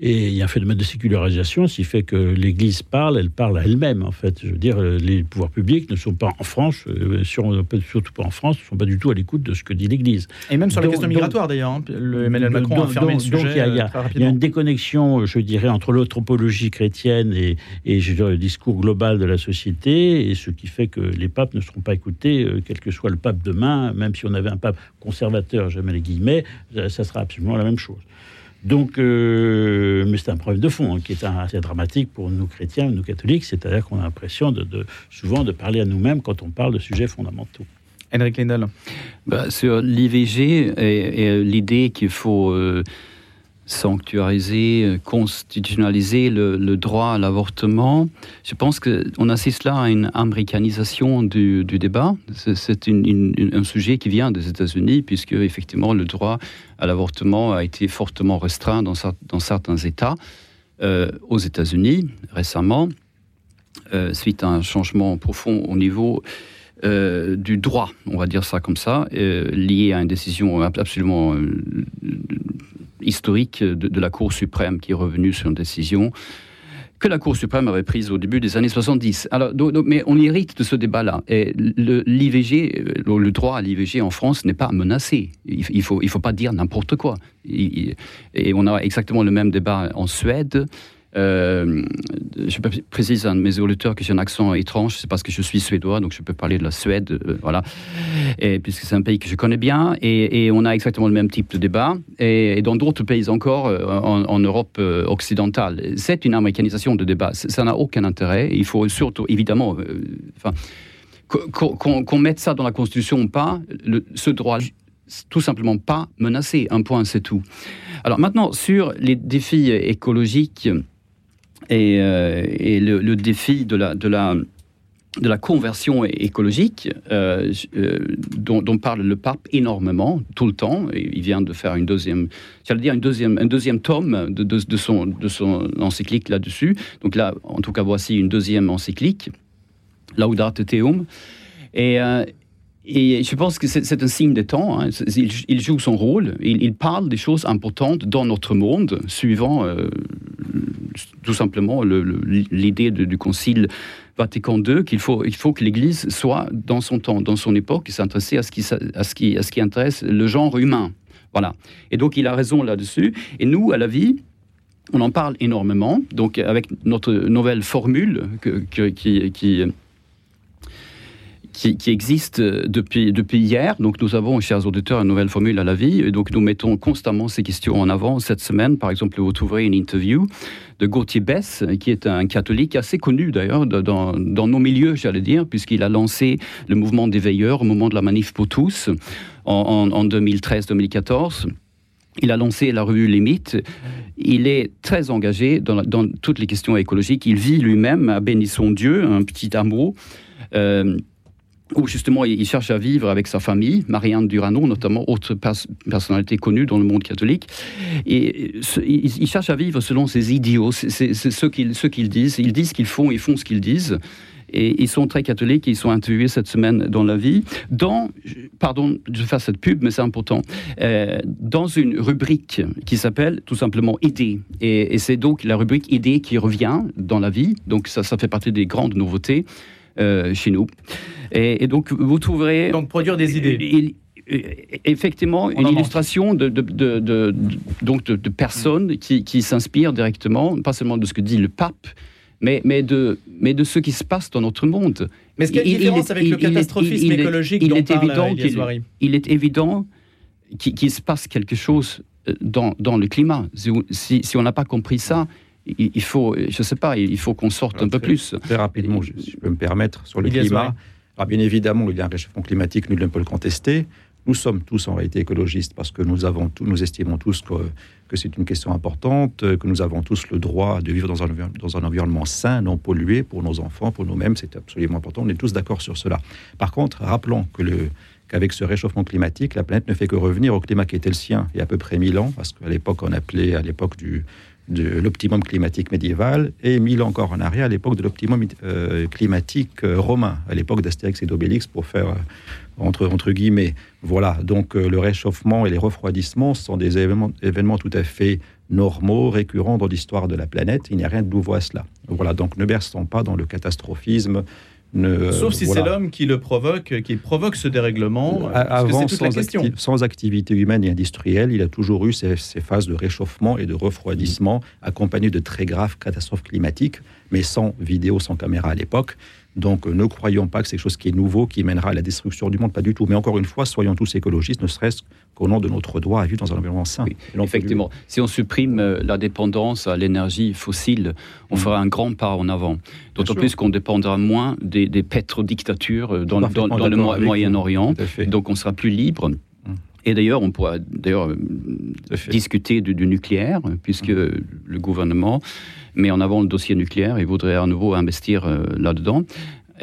Et il y a un phénomène de sécularisation, ce qui fait que l'Église parle, elle parle à elle-même, en fait. Je veux dire, les pouvoirs publics ne sont pas en France, euh, surtout pas en France, ne sont pas du tout à l'écoute de ce que dit l'Église. Et même sur donc, la question migratoire, d'ailleurs. Hein, le Emmanuel Macron donc, a fermé donc, le sujet. Donc, il y, a, il y a une déconnexion, je dirais, entre l'anthropologie chrétienne et, et je dirais, le discours global de la société, et ce qui fait que les papes ne seront pas écoutés, euh, quel que soit le pape demain, même si on avait un pape conservateur, jamais les guillemets, ça sera absolument la même chose. Donc, euh, mais c'est un problème de fond hein, qui est assez dramatique pour nous chrétiens, nous catholiques, c'est-à-dire qu'on a l'impression de, de, souvent de parler à nous-mêmes quand on parle de sujets fondamentaux. Henrik Lindel bah, Sur l'IVG et, et l'idée qu'il faut euh, sanctuariser, constitutionnaliser le, droit à l'avortement, je pense qu'on assiste là à une américanisation du, débat. C'est un sujet qui vient des États-Unis, puisque effectivement le droit à l'avortement a été fortement restreint dans, certains États. Euh, aux États-Unis récemment, euh, suite à un changement profond au niveau euh, du droit, on va dire ça comme ça, euh, lié à une décision absolument euh, historique de, la Cour suprême qui est revenue sur une décision que la Cour suprême avait prise au début des années 70. Alors, mais on hérite de ce débat-là. Et le, droit à l'IVG en France n'est pas menacé. Il ne faut, il faut pas dire n'importe quoi. Et on a exactement le même débat en Suède. Euh, je précise à mes auditeurs que j'ai un accent étrange, c'est parce que je suis suédois, donc je peux parler de la Suède, euh, voilà, et, puisque c'est un pays que je connais bien, et, on a exactement le même type de débat, et, dans d'autres pays encore, euh, en, Europe occidentale. C'est une américanisation de débat, ça n'a aucun intérêt, il faut surtout, évidemment, qu'on qu mette ça dans la Constitution ou pas, ce droit tout simplement pas menacé, un point c'est tout. Alors maintenant, sur les défis écologiques, et, euh, le, défi de la, conversion écologique euh, euh, dont, parle le pape énormément tout le temps. Il vient de faire une deuxième, dire un deuxième tome de, son, encyclique là-dessus. Donc là, en tout cas, voici une deuxième encyclique, Laudate Teum. Et, et je pense que c'est un signe des temps. Hein. Il, joue son rôle. Il, parle des choses importantes dans notre monde, suivant tout simplement l'idée du concile Vatican II qu'il faut, il faut que l'Église soit dans son temps, dans son époque, s'intéresser à ce qui, à à ce qui intéresse le genre humain. Voilà. Et donc il a raison là-dessus. Et nous, à la vie, on en parle énormément. Donc avec notre nouvelle formule qui, qui qui, existe depuis, depuis hier. Donc nous avons, chers auditeurs, une nouvelle formule à la vie. Donc nous mettons constamment ces questions en avant. Cette semaine, par exemple, vous trouverez une interview de Gauthier Bess, qui est un catholique assez connu d'ailleurs dans, dans, nos milieux, j'allais dire, puisqu'il a lancé le mouvement des veilleurs au moment de la manif pour tous en, en 2013-2014. Il a lancé la revue Limite. Il est très engagé dans, toutes les questions écologiques. Il vit lui-même à Bénisson Dieu, un petit hameau. Euh, où justement il cherche à vivre avec sa famille, Marianne Durano notamment, autre personnalité connue dans le monde catholique. Et il, cherche à vivre selon ses idéaux, c'est ce qu'ils disent. Ils disent qu'ils font, ils font ce qu'ils disent. Et ils sont très catholiques, ils sont interviewés cette semaine dans la vie, dans, pardon de faire cette pub, mais c'est important, euh, dans une rubrique qui s'appelle tout simplement Idées. Et, c'est donc la rubrique Idées qui revient dans la vie, donc ça fait partie des grandes nouveautés. Euh, chez nous. Et, donc, vous trouverez... Donc, produire des idées. effectivement, une illustration de, de, donc de, personnes qui, qui s'inspirent directement, pas seulement de ce que dit le pape, mais, mais, de, mais de ce qui se passe dans notre monde. Mais est-ce qu'il y a une différence avec le catastrophisme écologique dont parle évident il, est évident qu'il se passe quelque chose euh, dans, dans le climat. Si, si on n'a pas compris ça, il faut, je ne sais pas, il faut qu'on sorte un peu plus. Très rapidement, je, peux me permettre, sur le climat. Alors bien évidemment, il y a un réchauffement climatique, nul ne peut le contester. Nous sommes tous en réalité écologistes parce que nous, avons tous, nous estimons tous que, que c'est une question importante, que nous avons tous le droit de vivre dans un, dans un environnement sain, non pollué pour nos enfants, pour nous-mêmes. C'est absolument important. On est tous d'accord sur cela. Par contre, rappelons que le, qu'avec ce réchauffement climatique, la planète ne fait que revenir au climat qui était le sien il y a à peu près 1000 ans, parce qu'à l'époque, on appelait, à l'époque du, de l'optimum climatique médiéval et mille encore en arrière à l'époque de l'optimum euh, climatique euh, romain, à l'époque d'Astérix et d'Obélix pour faire euh, entre, entre guillemets. Voilà, donc le réchauffement et les refroidissements sont des événements, événements tout à fait normaux, récurrents dans l'histoire de la planète. Il n'y a rien de nouveau à cela. Voilà, donc ne berçons pas dans le catastrophisme Sauf si c'est l'homme qui le provoque, qui provoque ce dérèglement. Avant, sans, sans, activité humaine et industrielle, il a toujours eu ces, phases de réchauffement et de refroidissement accompagnées de très graves catastrophes climatiques, mais sans vidéo, sans caméra à l'époque. Donc ne croyons pas que c'est quelque chose qui est nouveau, qui mènera à la destruction du monde, pas du tout. Mais encore une fois, soyons tous écologistes, ne serait-ce qu'au nom de notre droit à vivre dans un environnement sain. effectivement, si on supprime euh, la dépendance à l'énergie fossile, on mm. fera un grand pas en avant. D'autant plus qu'on dépendra moins des, des pétrodictatures euh, dans, dans, le Moyen-Orient. Donc on sera plus libre. Et d'ailleurs, on pourra d'ailleurs euh, discuter du, nucléaire, puisque mm. le gouvernement met en avant le dossier nucléaire et voudrait à nouveau investir euh, là-dedans.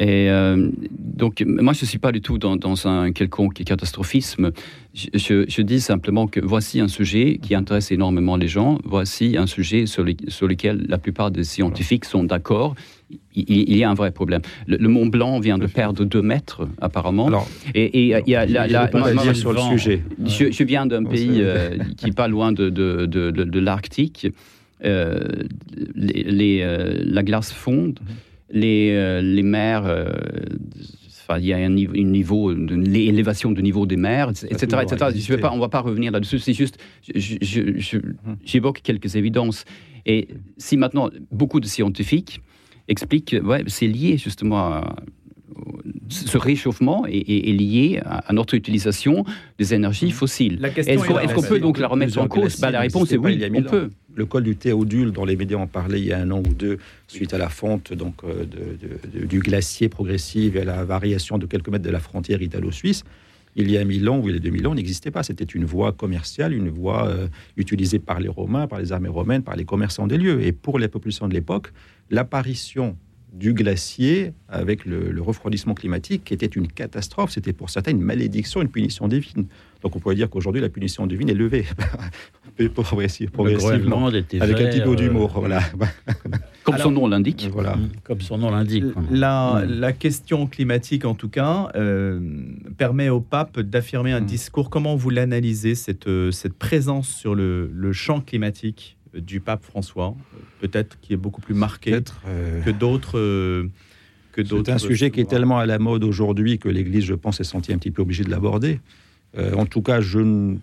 Et euh, donc, moi, je ne suis pas du tout dans, un quelconque catastrophisme. Je, dis simplement que voici un sujet qui intéresse énormément les gens. Voici un sujet sur, sur lequel la plupart des scientifiques sont d'accord. Il, y a un vrai problème. Le, Mont Blanc vient de perdre 2 mètres, apparemment. et, il y a la, sur le sujet. Je, viens d'un pays euh, qui n'est pas loin de, de, de, de l'Arctique. Euh, les, euh, la glace fonde. Les, euh, les mers il y a un niveau, une l'élévation du niveau des mers, etc. etc. Je vais pas, on ne va pas revenir là-dessus. C'est juste, mhm. j'évoque quelques évidences. Et si maintenant beaucoup de scientifiques expliquent, ouais, c'est lié justement à, ce réchauffement est, lié à, notre utilisation des énergies mmh. fossiles. Est-ce qu'on peut donc la remettre en cause? bah, La réponse est oui, on peut. Le col du Théodule, dont les médias ont parlé il y a un an ou deux, suite à la fonte donc, euh, du glacier progressive et à la variation de quelques mètres de la frontière italo-suisse, il y a mille ans ou il y a 2000 ans, n'existait pas. C'était une voie commerciale, une voie euh, utilisée par les Romains, par les armées romaines, par les commerçants des lieux. Et pour les populations de l'époque, l'apparition du glacier avec le, refroidissement climatique était une catastrophe. C'était pour certains une malédiction, une punition divine. Donc on pourrait dire qu'aujourd'hui la punition divine est levée progressivement, Le Groenland était avec un petit peu euh, d'humour. Voilà. Comme Alors- son nom l'indique. voilà. Mm, Comme son nom l'indique. La, Mm. la question climatique, en tout cas, euh, permet au pape d'affirmer un Mm. discours. Comment vous l'analysez, cette, euh, cette présence sur le, le champ climatique du pape François Peut-être qui est beaucoup plus marqué euh, que d'autres. euh, que d'autres C'est un sujet qui est tellement à la mode aujourd'hui que l'Église, je pense, est sentie un petit peu obligée de l'aborder. Euh, en tout cas, je ne je-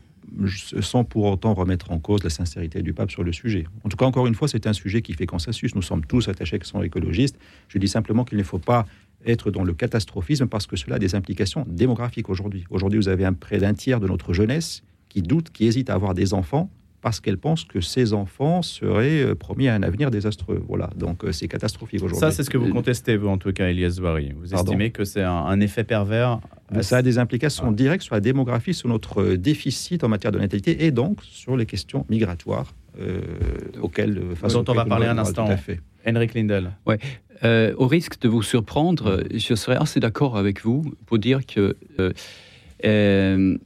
sans pour autant remettre en cause la sincérité du pape sur le sujet. En tout cas, encore une fois, c'est un sujet qui fait consensus. Nous sommes tous attachés qui sont écologistes. Je dis simplement qu'il ne faut pas être dans le catastrophisme parce que cela a des implications démographiques aujourd'hui. Aujourd'hui, vous avez un, près d'un tiers de notre jeunesse qui doute, qui hésite à avoir des enfants parce qu'elle pense que ces enfants seraient euh, promis à un avenir désastreux. Voilà, donc euh, c'est catastrophique aujourd'hui. Ça, c'est ce que vous contestez, vous, en tout cas, Elias Zouari. Vous Pardon estimez que c'est un, un effet pervers Mais ça a des implications Ah. directes sur la démographie, sur notre euh, déficit en matière de natalité et donc sur les questions migratoires euh, auxquelles, euh, face Dont on va parler un instant. Tout à fait. Henrik Lindel. Euh, au risque de vous surprendre, je serais assez d'accord avec vous pour dire que euh, euh,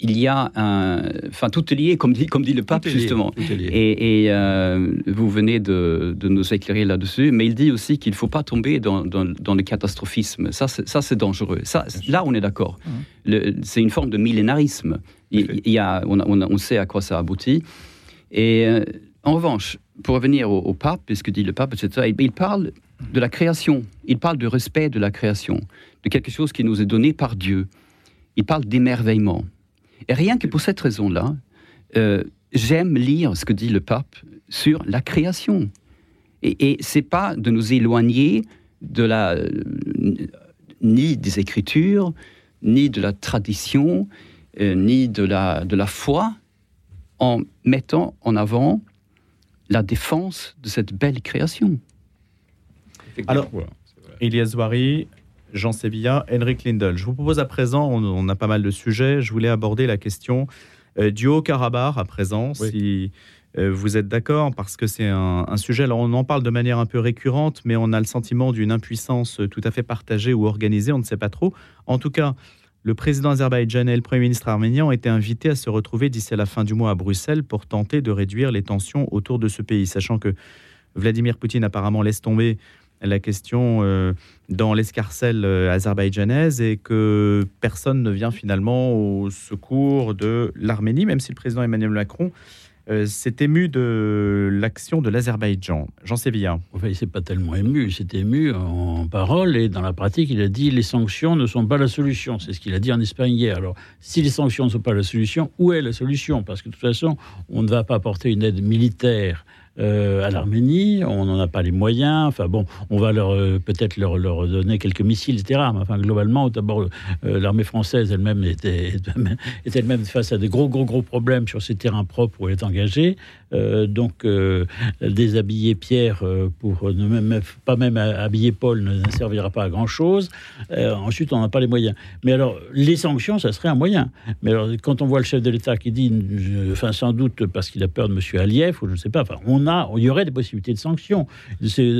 il y a un, enfin tout est lié, comme dit, comme dit le pape lié, justement. Et, et, euh, vous venez de, de nous éclairer là-dessus, mais il dit aussi qu'il ne faut pas tomber dans, dans- dans le catastrophisme. Ça, c'est, ça, c'est dangereux. Ça, là, on est d'accord. Le- C'est une forme de millénarisme. Il, il y a, on, sait à quoi ça aboutit. Et euh, en revanche, pour revenir au, au pape, puisque dit le pape, etc., il, il parle de la création. Il parle du respect de la création, de quelque chose qui nous est donné par Dieu. Il parle d'émerveillement. Et rien que pour cette raison-là, euh, j'aime lire ce que dit le pape sur la création. Et, et c'est pas de nous éloigner de la, euh, ni des Écritures, ni de la tradition, euh, ni de la, de la foi, en mettant en avant la défense de cette belle création. Alors, Elias Zouari, Jean Sevilla, Henrik Lindel. Je vous propose à présent, on, on a pas mal de sujets, je voulais aborder la question euh, du Haut-Karabakh à présent, Oui. si euh, vous êtes d'accord, parce que c'est un, un sujet, alors on en parle de manière un peu récurrente, mais on a le sentiment d'une impuissance tout à fait partagée ou organisée, on ne sait pas trop. En tout cas, le président azerbaïdjanais et le Premier ministre arménien ont été invités à se retrouver d'ici à la fin du mois à Bruxelles pour tenter de réduire les tensions autour de ce pays, sachant que Vladimir Poutine apparemment laisse tomber la question euh, dans l'escarcelle euh, azerbaïdjanaise et que personne ne vient finalement au secours de l'Arménie, même si le président Emmanuel Macron euh, s'est ému de l'action de l'Azerbaïdjan. Jean Sévilla. Enfin, il s'est pas tellement ému, il s'est ému en parole et dans la pratique, il a dit les sanctions ne sont pas la solution. C'est ce qu'il a dit en Espagne hier. Alors, si les sanctions ne sont pas la solution, où est la solution? Parce que de toute façon, on ne va pas apporter une aide militaire à l'Arménie, on n'en a pas les moyens. Enfin bon, on va leur euh, peut-être leur, leur donner quelques missiles, etc. Mais enfin, globalement, d'abord, euh, l'armée française elle-même était, est elle-même face à des gros, gros, gros problèmes sur ses terrains propres où elle est engagée. Euh, donc, euh, déshabiller Pierre euh, pour ne même pas même habiller Paul ne, servira pas à grand chose. Ensuite, on n'a pas les moyens. Mais alors, les sanctions, ça serait un moyen. Mais alors, quand on voit le chef de l'État qui dit, enfin, sans doute parce qu'il a peur de M. Aliyev, ou je ne sais pas, enfin, on a, il y aurait des possibilités de sanctions.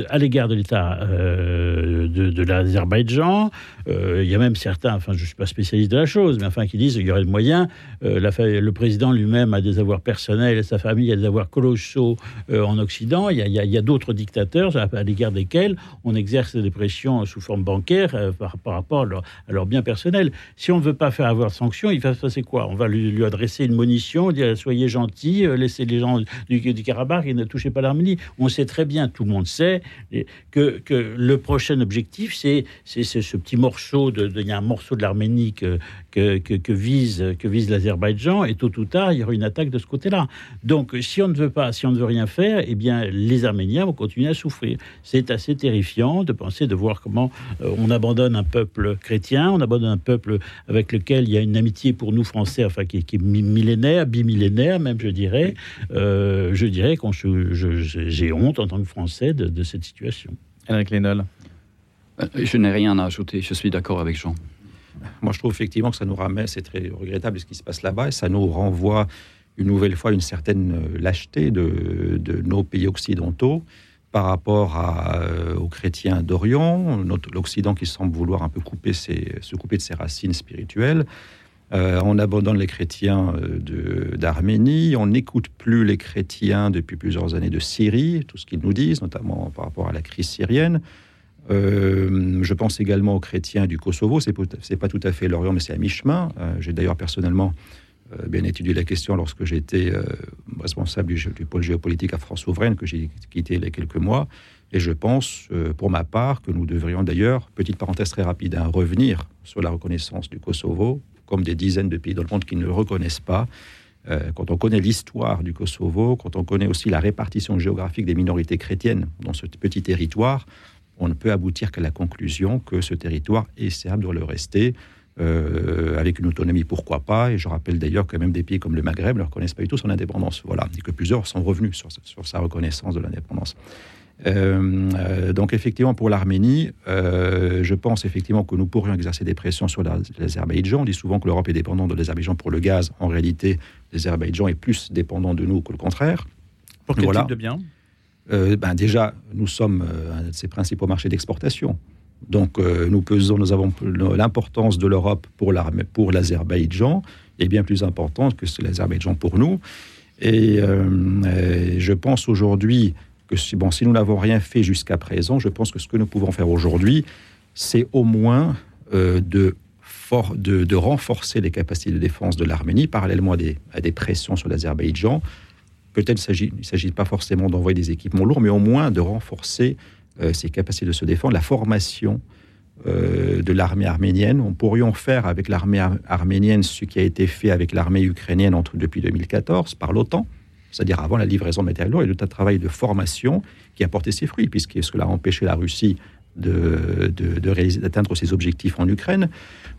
À l'égard de l'État de, l'Azerbaïdjan. Il y a même certains, enfin, je ne suis pas spécialiste de la chose, mais enfin, qui disent qu'il y aurait des moyens. Le président lui-même a des avoirs personnels, sa famille a des avoirs colossaux euh, en Occident. Il y a, d'autres dictateurs à, l'égard desquels on exerce des pressions sous forme bancaire euh, par, rapport à leur, à leur bien personnel. Si on ne veut pas faire avoir de sanctions, il va se passer quoi? On va lui, adresser une monition, dire soyez gentil, euh, laissez les gens du, du Karabakh et ne touchez pas l'Arménie. On sait très bien, tout le monde sait, que, que le prochain objectif, c'est ce petit morceau de, y a un morceau de l'Arménie que, que, que, que vise, que vise l'Azerbaïdjan, et tôt ou tard, il y aura une attaque de ce côté-là. Donc, si on ne veut pas, si on ne veut rien faire, eh bien, les Arméniens vont continuer à souffrir. C'est assez terrifiant de penser, de voir comment euh, on abandonne un peuple chrétien, on abandonne un peuple avec lequel il y a une amitié pour nous Français, enfin qui, est- qui est mi- millénaire, bimillénaire même, je dirais. Euh, je dirais qu'on se- je- je- j'ai honte en tant que Français de, de cette situation. Henrik Lindel. Euh, Je n'ai rien à ajouter, je suis d'accord avec Jean. Moi, je trouve effectivement que ça nous ramène, c'est très regrettable ce qui se passe là-bas, et ça nous renvoie une nouvelle fois une certaine euh, lâcheté de, nos pays occidentaux, par rapport euh, aux chrétiens d'Orient, l'Occident qui semble vouloir un peu couper ses- se couper de ses racines spirituelles. Euh, on abandonne les chrétiens d'Arménie, on n'écoute plus les chrétiens depuis plusieurs années de Syrie, tout ce qu'ils nous disent, notamment par rapport à la crise syrienne. Je pense également aux chrétiens du Kosovo, c'est pas- tout à fait l'Orient, mais c'est à mi-chemin. J'ai d'ailleurs personnellement bien étudié la question lorsque j'étais euh, responsable du, pôle géopolitique à France Souveraine, que j'ai quitté il y a quelques mois. Et je pense, euh, pour ma part, que nous devrions d'ailleurs, petite parenthèse très rapide, hein, revenir sur la reconnaissance du Kosovo, comme des dizaines de pays dans le monde qui ne le reconnaissent pas. Euh, quand on connaît l'histoire du Kosovo, quand on connaît aussi la répartition géographique des minorités chrétiennes dans ce petit territoire, on ne peut aboutir qu'à la conclusion que ce territoire est serbe, doit le rester, euh, avec une autonomie, pourquoi pas. Et je rappelle d'ailleurs que même des pays comme le Maghreb ne reconnaissent pas du tout son indépendance. Voilà, et que plusieurs sont revenus sur, sur sa reconnaissance de l'indépendance. Euh, euh, donc effectivement, pour l'Arménie, euh, je pense effectivement que nous pourrions exercer des pressions sur la- l'Azerbaïdjan. On dit souvent que l'Europe est dépendante de l'Azerbaïdjan pour le gaz. En réalité, l'Azerbaïdjan est plus dépendant de nous que le contraire. Pour quel Voilà. type de bien? Euh, ben déjà, nous sommes un de ses principaux marchés d'exportation. Donc, euh, nous pesons, nous avons l'importance de l'Europe pour l'Azerbaïdjan est bien plus importante que l'Azerbaïdjan pour nous. Et euh, euh, je pense aujourd'hui que si, bon, si nous n'avons rien fait jusqu'à présent, je pense que ce que nous pouvons faire aujourd'hui, c'est au moins euh, de, for- de, de renforcer les capacités de défense de l'Arménie, parallèlement à des, à des pressions sur l'Azerbaïdjan. Peut-être il ne s'agit pas forcément d'envoyer des équipements lourds, mais au moins de renforcer ses capacités de se défendre, la formation euh, de l'armée arménienne. On pourrions faire avec l'armée ar- arménienne ce qui a été fait avec l'armée ukrainienne entre, depuis 2014 par l'OTAN, c'est-à-dire avant la livraison de matériel lourd, et tout un travail de formation qui a porté ses fruits, puisque cela a empêché la Russie d'atteindre ses objectifs en Ukraine.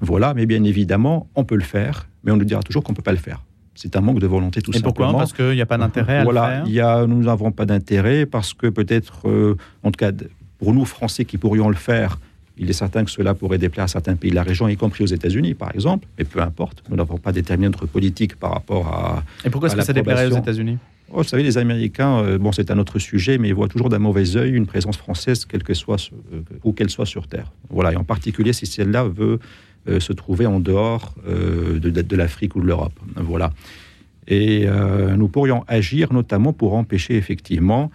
Voilà, mais bien évidemment, on peut le faire, mais on nous dira toujours qu'on ne peut pas le faire. C'est un manque de volonté tout Et pourquoi? simplement. Parce qu'il n'y a pas d'intérêt à voilà, le faire? il y a, nous n'avons pas d'intérêt parce que peut-être, euh, en tout cas, pour nous Français qui pourrions le faire, il est certain que cela pourrait déplaire à certains pays de la région, y compris aux États-Unis, par exemple. Mais peu importe, nous n'avons pas déterminé notre politique par rapport à. Et pourquoi est-ce que ça déplairait aux. États-Unis? Oh, vous savez, les Américains, euh, bon, c'est un autre sujet, mais ils voient toujours d'un mauvais œil une présence française, quelle que soit, euh, où qu'elle soit sur Terre. Voilà, et en particulier si celle-là veut se trouver en dehors euh, de, de- l'Afrique ou de l'Europe. Voilà. Et euh, nous pourrions agir notamment pour empêcher effectivement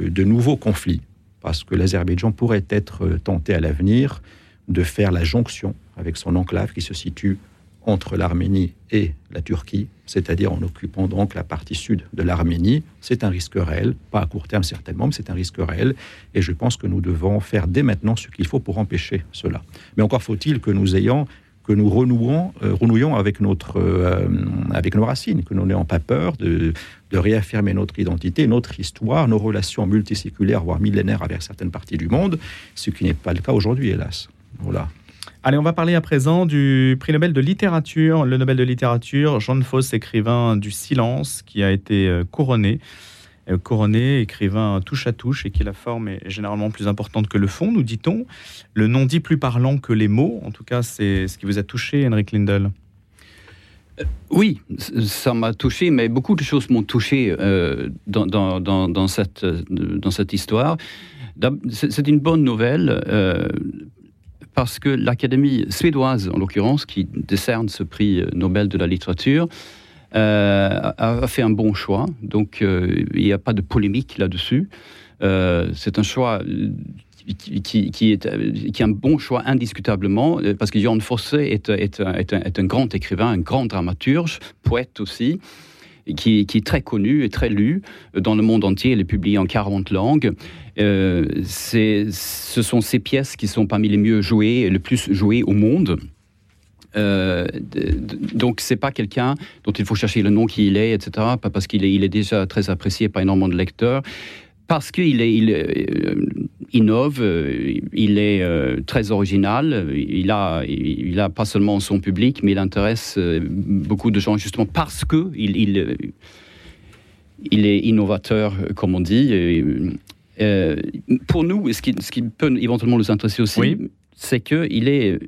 euh, de nouveaux conflits, parce que l'Azerbaïdjan pourrait être euh, tenté à l'avenir de faire la jonction avec son enclave qui se situe entre l'Arménie et la Turquie, c'est-à-dire en occupant donc la partie sud de l'Arménie. C'est un risque réel, pas à court terme certainement, mais c'est un risque réel. Et je pense que nous devons faire dès maintenant ce qu'il faut pour empêcher cela. Mais encore faut-il que nous ayons que nous renouons, euh, renouions avec, notre, euh, avec nos racines, que nous n'ayons pas peur de, de réaffirmer notre identité, notre histoire, nos relations multiséculaires, voire millénaires avec certaines parties du monde, ce qui n'est pas le cas aujourd'hui, hélas. Voilà. Allez, on va parler à présent du prix Nobel de littérature. Le Nobel de littérature, Jean Fosse, écrivain du silence, qui a été euh, couronné. Euh, couronné, écrivain touche à touche, et qui la forme est généralement plus importante que le fond, nous dit-on. Le nom dit plus parlant que les mots. En tout cas, c'est ce qui vous a touché, Henrik Lindel. Oui, c- ça m'a touché, mais beaucoup de choses m'ont touché euh, dans, dans- cette, euh, dans cette histoire. C'est une bonne nouvelle euh, parce que l'Académie suédoise, en l'occurrence, qui décerne ce prix Nobel de la littérature, euh, a, fait un bon choix. Donc, euh, il n'y a pas de polémique là-dessus. Euh, C'est un choix euh, qui, est, euh, un bon choix indiscutablement, euh, parce que Jan Fosse est, un- grand écrivain, un grand dramaturge, poète aussi, qui, est très connu et très lu dans le monde entier. Il est publié en 40 langues. Euh, ce sont ces pièces qui sont parmi les mieux jouées et le plus jouées au monde. Euh, donc c'est pas quelqu'un dont il faut chercher le nom qui il est, etc. Parce qu'il est, il est déjà très apprécié par énormément de lecteurs, parce qu'il est, il euh, innove, euh, il est euh, très original. Il a, il a pas seulement son public, mais il intéresse beaucoup de gens justement parce que il, il, il est innovateur, comme on dit. Et, euh, pour nous, ce qui, ce qui peut éventuellement nous intéresser aussi, Oui. c'est que il est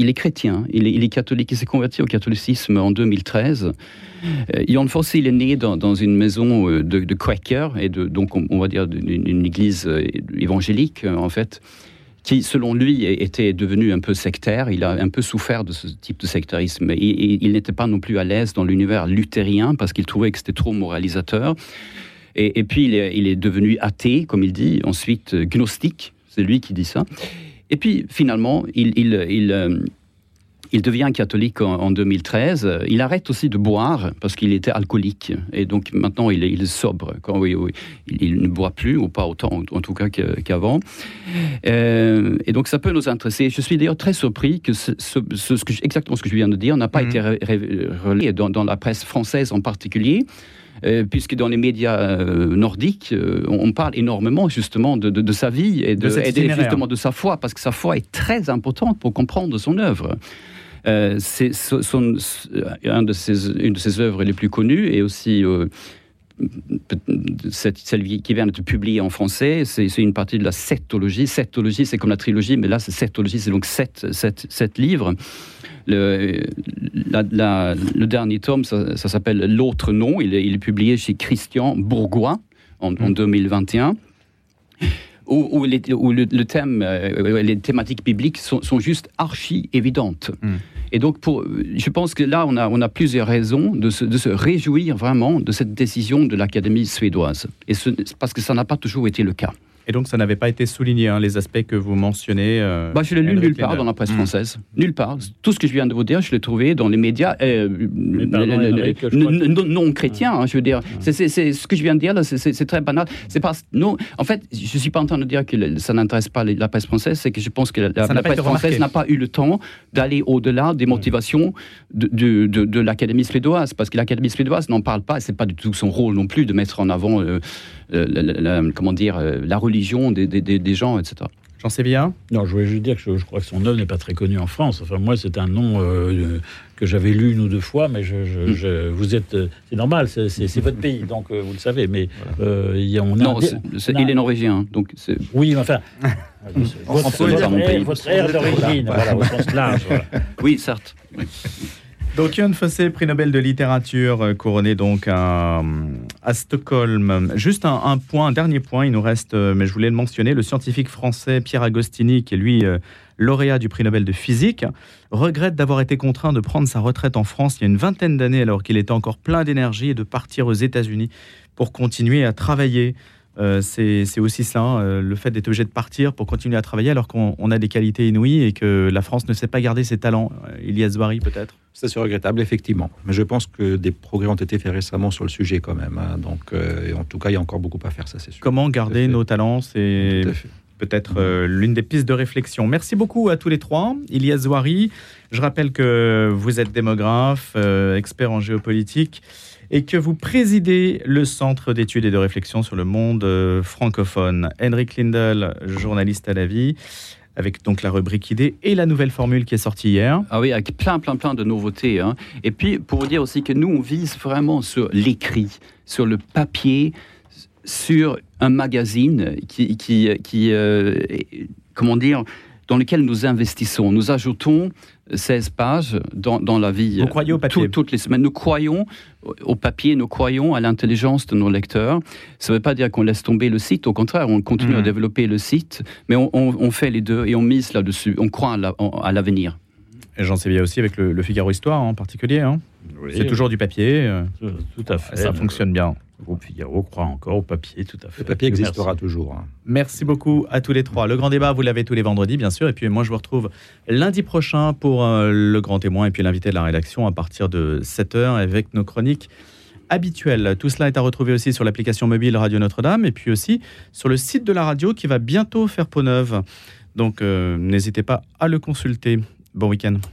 il est chrétien, il est, il catholique, il s'est converti au catholicisme en 2013. Euh, Jan Fosse, il est né dans, une maison euh, de, de Quaker, et donc on, va dire d'une une église euh, évangélique euh, en fait, qui selon lui était devenu un peu sectaire. Il a un peu souffert de ce type de sectarisme. Et il n'était pas non plus à l'aise dans l'univers luthérien parce qu'il trouvait que c'était trop moralisateur. Et, puis il est, il devenu athée, comme il dit, ensuite gnostique, c'est lui qui dit ça. Et puis finalement, il, il, il, euh, il devient catholique en, en 2013. Il arrête aussi de boire parce qu'il était alcoolique. Et donc maintenant, il est, il est sobre. Quand, oui, oui, il, il ne boit plus, ou pas autant en tout cas qu'avant. Euh, et donc ça peut nous intéresser. Je suis d'ailleurs très surpris que ce, ce- exactement ce que je viens de dire n'a pas Mhm. été relayé dans, dans la presse française en particulier. Euh, puisque dans les médias euh, nordiques, euh, on parle énormément justement de, de- de sa vie et, de, et justement de sa foi, parce que sa foi est très importante pour comprendre son œuvre. Euh, c'est so- son- un de ses, une de ses œuvres les plus connues et aussi euh, celle qui vient d'être publiée en français, c'est une partie de la septologie. Septologie, c'est comme la trilogie, mais là, c'est septologie, c'est donc sept, sept, sept livres. Le, la- la- le dernier tome, ça, ça s'appelle L'autre nom. Il est, il est publié chez Christian Bourgois en, en 2021. Où, où les- où le, le thème, euh, les thématiques bibliques sont, sont juste archi évidentes. Mm. Et donc, pour, je pense que là, on a, on a plusieurs raisons de se, de se réjouir vraiment de cette décision de l'Académie suédoise. Et ce- parce que ça n'a pas toujours été le cas. Et donc, ça n'avait pas été souligné, hein, les aspects que vous mentionnez. euh, Bah, je l'ai lu nulle part dans la presse Mm. française. Nulle part. Tout ce que je viens de vous dire, je l'ai trouvé dans les médias euh, pardon, non- crois que- non non chrétiens. hein, je veux dire, c'est c'est- ce que je viens de dire là, c'est- très banal. C'est pas non. En fait, je suis pas en train de dire que ça n'intéresse pas la presse française. C'est que je pense que la, presse française n'a pas eu le temps d'aller au-delà des motivations de, de, de- de l'Académie suédoise, parce que l'Académie suédoise n'en parle pas. et C'est pas du tout son rôle non plus de mettre en avant, euh, la, la- la- comment dire, euh, la religion des, des- des- des gens, etc. J'en sais bien. Non, je voulais juste dire que je, je crois que son œuvre n'est pas très connue en France. Enfin, moi, c'est un nom euh, que j'avais lu une ou deux fois, mais je, je- Mm. je- vous êtes, euh, c'est normal, c'est votre pays, donc euh, vous le savez. Mais euh, y a, on a Non, on a- il est norvégien, donc c'est Oui, mais enfin, votre, On peut le dire, votre mon pays. votre aire d'origine, voilà, au sens large. voilà. Oui, certes. Oui. Donc, Jon Fosse, prix Nobel de littérature, euh, couronné donc à, à Stockholm. Juste un, point, un dernier point, il nous reste, euh, mais je voulais le mentionner, le scientifique français Pierre Agostini, qui est lui euh, lauréat du prix Nobel de physique, regrette d'avoir été contraint de prendre sa retraite en France il y a une vingtaine d'années, alors qu'il était encore plein d'énergie, et de partir aux États-Unis pour continuer à travailler. Euh, c'est aussi ça, hein, euh, le fait d'être obligé de partir pour continuer à travailler alors qu'on on a des qualités inouïes et que la France ne sait pas garder ses talents. Euh, Ilias Zouari peut-être? Ça, c'est regrettable, effectivement. Mais je pense que des progrès ont été faits récemment sur le sujet quand même. hein. Donc, euh, en tout cas, il y a encore beaucoup à faire, ça, c'est sûr. Comment garder nos talents C'est peut-être euh, l'une des pistes de réflexion. Merci beaucoup à tous les trois. Ilias Zouari, je rappelle que vous êtes démographe, euh, expert en géopolitique, et que vous présidez le Centre d'études et de réflexion sur le monde francophone. Henrik Lindel, journaliste à la vie, avec donc la rubrique idée et la nouvelle formule qui est sortie hier. Ah oui, avec plein, plein, plein de nouveautés. hein. Et puis, pour dire aussi que nous, on vise vraiment sur l'écrit, sur le papier, sur un magazine qui, qui, qui euh, comment dire, dans lequel nous investissons. Nous ajoutons 16 pages dans, dans la vie. Vous croyez au papier tout- Toutes les semaines. Nous croyons au- papier, nous croyons à l'intelligence de nos lecteurs. Ça ne veut pas dire qu'on laisse tomber le site, au contraire, on continue à développer le site, mais on, on- on fait les deux et on mise là-dessus. On croit à la- à l'avenir. Et j'en sais bien aussi avec le, le Figaro Histoire en particulier. hein. C'est toujours du papier. euh, Tout, tout à fait. ça fonctionne bien. Le groupe Figaro croit encore au papier, tout à fait. Le papier existera Merci. toujours. hein. Merci beaucoup à tous les trois. Le grand débat, vous l'avez tous les vendredis, bien sûr. Et puis moi, je vous retrouve lundi prochain pour euh, le grand témoin et puis l'invité de la rédaction à partir de 7h avec nos chroniques habituelles. Tout cela est à retrouver aussi sur l'application mobile Radio Notre-Dame et puis aussi sur le site de la radio qui va bientôt faire peau neuve. Donc euh, n'hésitez pas à le consulter. Bon week-end.